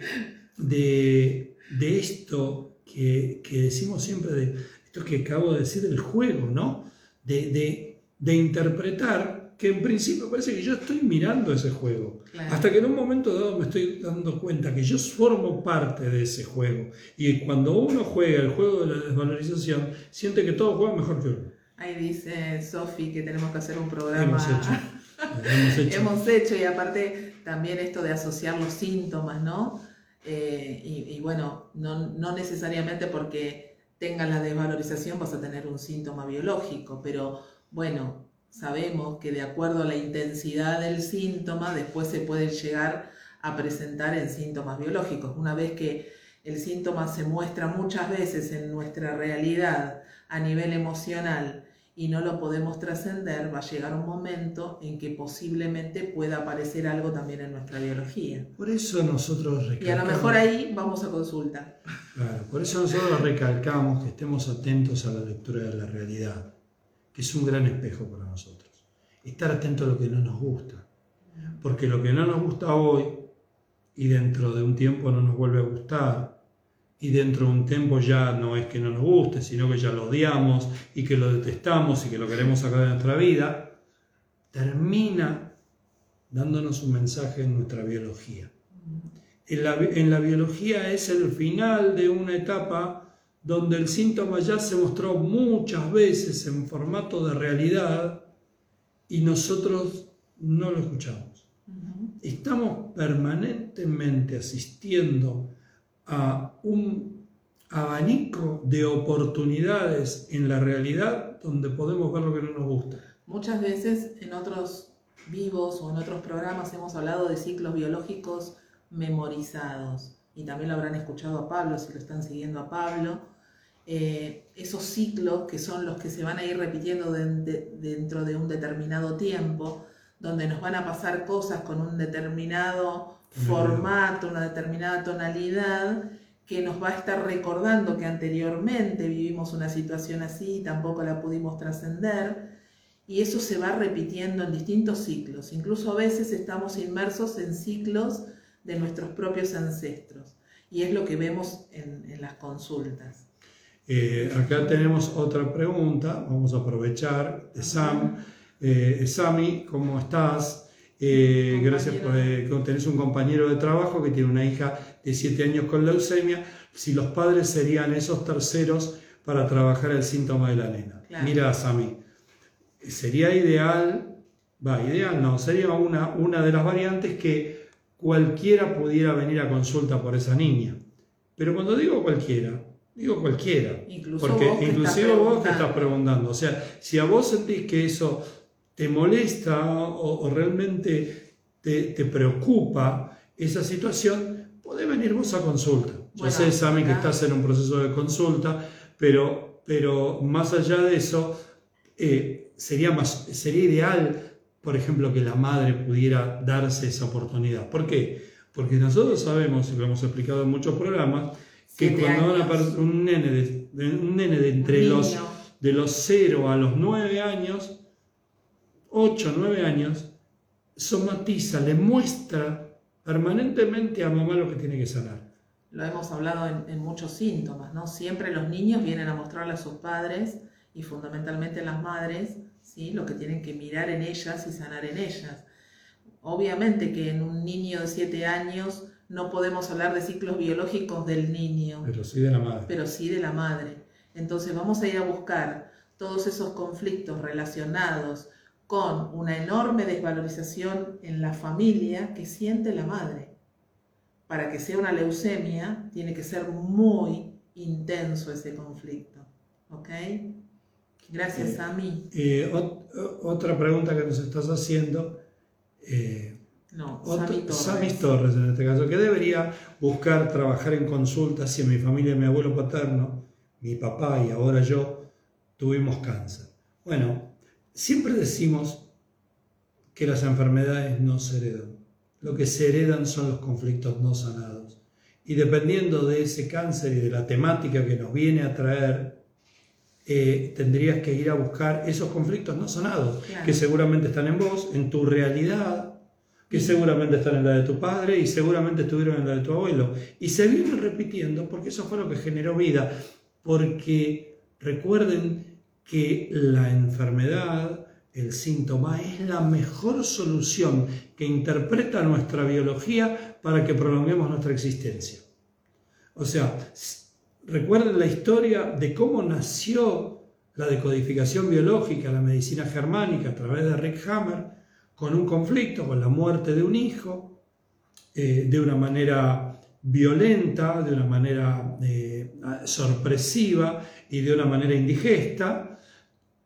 de, esto que, decimos siempre, de esto que acabo de decir del juego, ¿no? De, interpretar que en principio parece que yo estoy mirando ese juego. Hasta que en un momento dado me estoy dando cuenta que yo formo parte de ese juego. Y cuando uno juega el juego de la desvalorización, siente que todo juega mejor que uno. Ahí dice Sofi que tenemos que hacer un programa. Hemos hecho. y aparte también esto de asociar los síntomas, ¿no? Eh, y, bueno, no, necesariamente porque tengas la desvalorización vas a tener un síntoma biológico, pero bueno, sabemos que de acuerdo a la intensidad del síntoma, después se puede llegar a presentar en síntomas biológicos. Una vez que el síntoma se muestra muchas veces en nuestra realidad a nivel emocional y no lo podemos trascender, va a llegar un momento en que posiblemente pueda aparecer algo también en nuestra biología. Por eso nosotros Y a lo mejor ahí vamos a consulta. Claro, por eso nosotros recalcamos que estemos atentos a la lectura de la realidad, que es un gran espejo para nosotros. Estar atentos a lo que no nos gusta, porque lo que no nos gusta hoy y dentro de un tiempo no nos vuelve a gustar, y dentro de un tiempo ya no es que no nos guste, sino que ya lo odiamos y que lo detestamos y que lo queremos sacar de nuestra vida, termina dándonos un mensaje en nuestra biología. En la, en la biología es el final de una etapa donde el síntoma ya se mostró muchas veces en formato de realidad y nosotros no lo escuchamos. Estamos permanentemente asistiendo a un abanico de oportunidades en la realidad donde podemos ver lo que no nos gusta. Muchas veces en otros vivos o en otros programas hemos hablado de ciclos biológicos memorizados y también lo habrán escuchado a Pablo si lo están siguiendo a Pablo. Eh, esos ciclos que son los que se van a ir repitiendo dentro de un determinado tiempo, donde nos van a pasar cosas con un determinado formato, una determinada tonalidad que nos va a estar recordando que anteriormente vivimos una situación así y tampoco la pudimos trascender. Y eso se va repitiendo en distintos ciclos. Incluso a veces estamos inmersos en ciclos de nuestros propios ancestros. Y es lo que vemos en, las consultas. Eh, acá tenemos otra pregunta, vamos a aprovechar, de Sam. Eh, Sami, ¿cómo estás? Eh, gracias por eh, tenés un compañero de trabajo que tiene una hija de 7 años con leucemia. Si los padres serían esos terceros para trabajar el síntoma de la nena. Mira, Sami, sería ideal, va, ideal no, sería una, una de las variantes que cualquiera pudiera venir a consulta por esa niña. Pero cuando digo cualquiera, digo cualquiera. porque inclusive vos que estás preguntando. O sea, si a vos sentís que eso te molesta o, realmente te, preocupa esa situación, podés venir vos a consulta. Yo sé, Sami, que estás en un proceso de consulta, pero, pero más allá de eso, eh, sería, más, sería ideal, por ejemplo, que la madre pudiera darse esa oportunidad. ¿Por qué? Porque nosotros sabemos, y lo hemos explicado en muchos programas, que cuando un nene de, un nene de entre los, de los 0 a los 9 años, 8 9 años, somatiza, le muestra permanentemente a mamá lo que tiene que sanar. Lo hemos hablado en, muchos síntomas, ¿no? Siempre los niños vienen a mostrarle a sus padres y fundamentalmente las madres, ¿sí? Lo que tienen que mirar en ellas y sanar en ellas. Obviamente que en un niño de 7 años no podemos hablar de ciclos biológicos del niño. Pero sí de la madre. Pero sí de la madre. Entonces vamos a ir a buscar todos esos conflictos relacionados con una enorme desvalorización en la familia que siente la madre. Para que sea una leucemia, tiene que ser muy intenso ese conflicto. ¿Ok? Gracias a mí. Eh, otra pregunta que nos estás haciendo. Eh, no, Sami Torres. en este caso, que debería buscar trabajar en consultas si en mi familia, mi abuelo paterno, mi papá y ahora yo tuvimos cáncer. Bueno, Siempre decimos que las enfermedades no se heredan. Lo que se heredan son los conflictos no sanados. Y dependiendo de ese cáncer y de la temática que nos viene a traer, eh, tendrías que ir a buscar esos conflictos no sanados, que seguramente están en vos, en tu realidad, que seguramente están en la de tu padre y seguramente estuvieron en la de tu abuelo. Y se vienen repitiendo porque eso fue lo que generó vida. Porque recuerden que la enfermedad, el síntoma, es la mejor solución que interpreta nuestra biología para que prolonguemos nuestra existencia. O sea, recuerden la historia de cómo nació la decodificación biológica, la medicina germánica a través de Rick Hammer, con un conflicto, con la muerte de un hijo, eh, de una manera violenta, de una manera eh, sorpresiva y de una manera indigesta,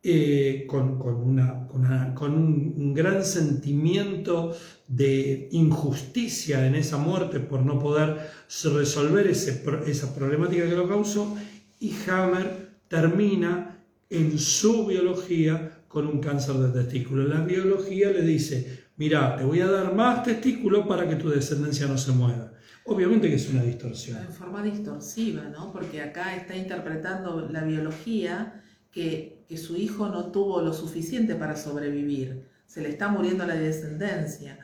eh, con, una, con, un, gran sentimiento de injusticia en esa muerte por no poder resolver esa problemática que lo causó, y Hammer termina en su biología con un cáncer de testículo. La biología le dice, mira, te voy a dar más testículo para que tu descendencia no se mueva. Obviamente que es una distorsión. En forma distorsiva, ¿no? Porque acá está interpretando la biología que, que su hijo no tuvo lo suficiente para sobrevivir. Se le está muriendo la descendencia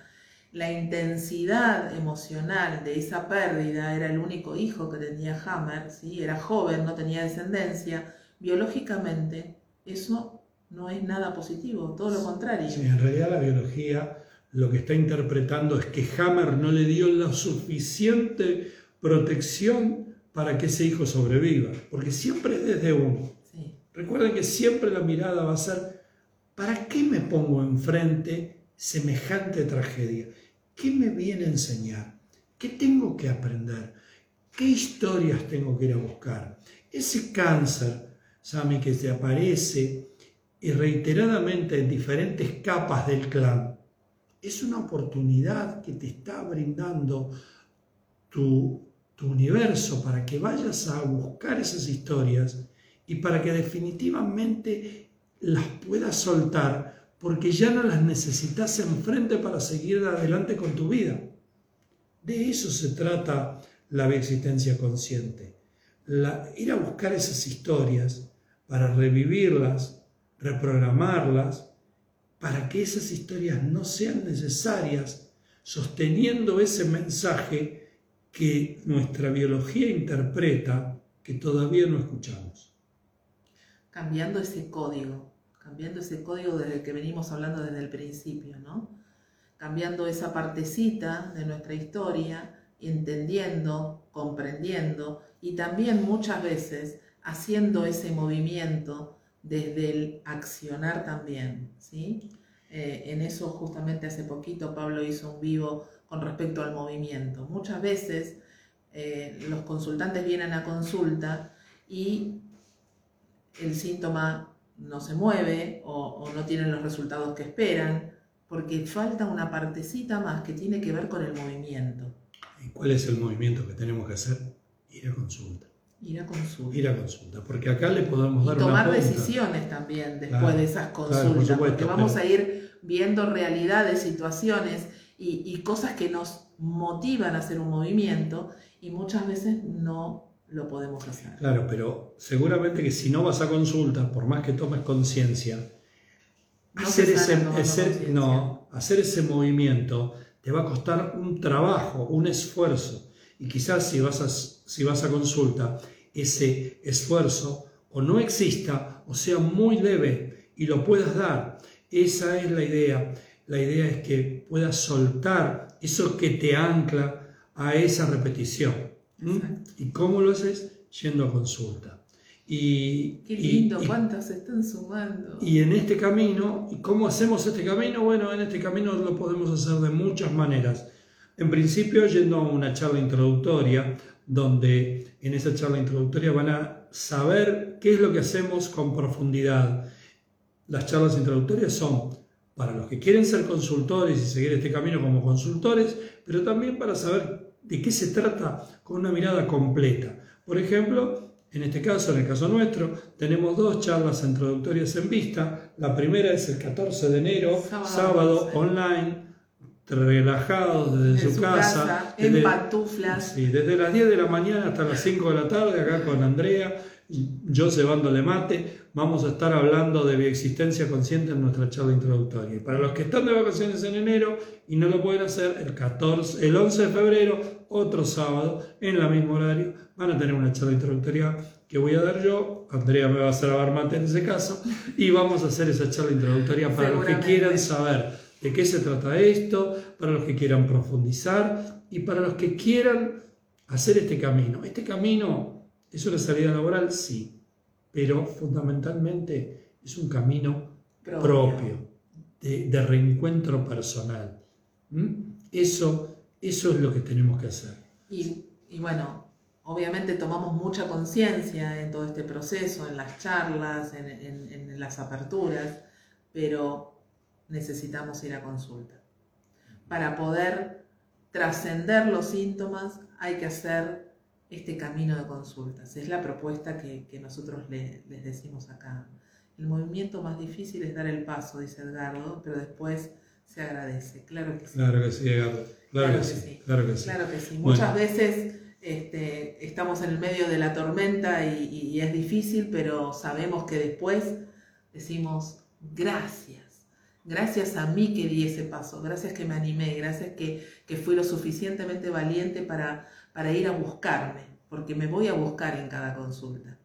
la intensidad emocional de esa pérdida, era el único hijo que tenía Hammer, ¿sí? era joven, no tenía descendencia, biológicamente eso no es nada positivo, todo lo contrario. Sí, en realidad la biología lo que está interpretando es que Hammer no le dio la suficiente protección para que ese hijo sobreviva, porque siempre es desde uno. Recuerden que siempre la mirada va a ser, ¿para qué me pongo enfrente semejante tragedia? ¿Qué me viene a enseñar? ¿Qué tengo que aprender? ¿Qué historias tengo que ir a buscar? Ese cáncer, Sami, que se aparece y reiteradamente en diferentes capas del clan, es una oportunidad que te está brindando tu, tu universo para que vayas a buscar esas historias y para que definitivamente las puedas soltar porque ya no las necesitas enfrente para seguir adelante con tu vida. De eso se trata la existencia consciente. ir a buscar esas historias para revivirlas, reprogramarlas, para que esas historias no sean necesarias, sosteniendo ese mensaje que nuestra biología interpreta que todavía no escuchamos. Cambiando ese código cambiando ese código del que venimos hablando desde el principio, ¿no? Cambiando esa partecita de nuestra historia, entendiendo, comprendiendo y también muchas veces haciendo ese movimiento desde el accionar también, ¿sí? Eh, en eso justamente hace poquito Pablo hizo un vivo con respecto al movimiento. Muchas veces eh, los consultantes vienen a consulta y el síntoma no se mueve o, no tienen los resultados que esperan, porque falta una partecita más que tiene que ver con el movimiento. ¿Y cuál es el movimiento que tenemos que hacer? Ir a consulta. Ir a consulta. Ir a consulta, porque acá le podemos dar y tomar decisiones también después de esas consultas, porque vamos a ir viendo realidades, situaciones y, y cosas que nos motivan a hacer un movimiento y muchas veces no lo podemos hacer. Claro, pero seguramente que si no vas a consulta, por más que tomes conciencia, hacer, ese, no, hacer ese movimiento te va a costar un trabajo, un esfuerzo. Y quizás si vas a, si vas a consulta, ese esfuerzo o no exista o sea muy leve y lo puedas dar. Esa es la idea. La idea es que puedas soltar eso que te ancla a esa repetición. ¿Mm? ¿Y cómo lo haces? Yendo a consulta. Y, Qué lindo, cuántas se están sumando. Y en este camino, ¿y cómo hacemos este camino? Bueno, en este camino lo podemos hacer de muchas maneras. En principio, yendo a una charla introductoria, donde en esa charla introductoria van a saber qué es lo que hacemos con profundidad. Las charlas introductorias son para los que quieren ser consultores y seguir este camino como consultores, pero también para saber de qué se trata con una mirada completa. Por ejemplo, en este caso, en el caso nuestro, tenemos dos charlas introductorias en vista. La primera es el 14 de enero, sábado, online, relajados desde su, casa, en pantuflas. Sí, desde las 10 de la mañana hasta las 5 de la tarde, acá con Andrea, yo cebándole mate, vamos a estar hablando de bioexistencia consciente en nuestra charla introductoria. Y para los que están de vacaciones en enero y no lo pueden hacer, el, 14, el 11 de febrero, otro sábado, en el mismo horario, van a tener una charla introductoria que voy a dar yo. Andrea me va a hacer mate en ese caso. Y vamos a hacer esa charla introductoria para los que quieran saber de qué se trata esto, para los que quieran profundizar y para los que quieran hacer este camino. Este camino es una salida laboral, sí, pero fundamentalmente es un camino propio, de, reencuentro personal. Eso, eso es lo que tenemos que hacer. Y, bueno, obviamente tomamos mucha conciencia en todo este proceso, en las charlas, en, en las aperturas, pero necesitamos ir a consulta. Para poder trascender los síntomas hay que hacer este camino de consultas. Es la propuesta que, nosotros les decimos acá. El movimiento más difícil es dar el paso, dice Edgardo, pero después se agradece. Claro que sí. Claro que sí, Edgardo. Claro, que, sí, claro que sí. Claro que sí. Muchas veces este, estamos en el medio de la tormenta y, es difícil, pero sabemos que después decimos gracias. Gracias a mí que di ese paso, gracias que me animé, gracias que, que fui lo suficientemente valiente para, para ir a buscarme, porque me voy a buscar en cada consulta.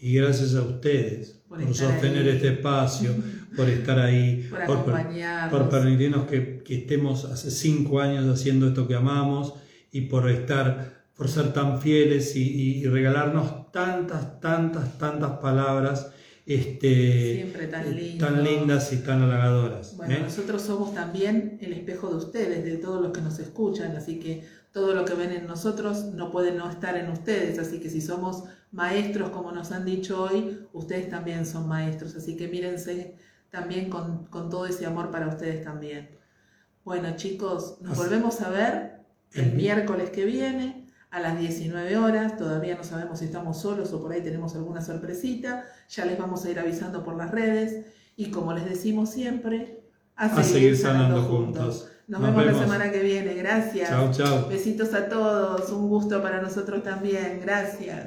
Y gracias a ustedes por, sostener este espacio, por estar ahí, por, acompañarnos. por, permitirnos que, que, estemos hace cinco años haciendo esto que amamos y por estar, por ser tan fieles y, regalarnos tantas, tantas, tantas palabras. Este, Siempre tan, eh, tan lindas y tan halagadoras. Bueno, ¿eh? nosotros somos también el espejo de ustedes, de todos los que nos escuchan, así que todo lo que ven en nosotros no puede no estar en ustedes, así que si somos maestros, como nos han dicho hoy, ustedes también son maestros, así que mírense también con, todo ese amor para ustedes también. Bueno chicos, nos volvemos a ver el miércoles que viene a las 19 horas, todavía no sabemos si estamos solos o por ahí tenemos alguna sorpresita, ya les vamos a ir avisando por las redes. Y como les decimos siempre, a, seguir, sanando, juntos. Nos, vemos, la semana que viene. Gracias. Chao, chao. Besitos a todos. Un gusto para nosotros también. Gracias.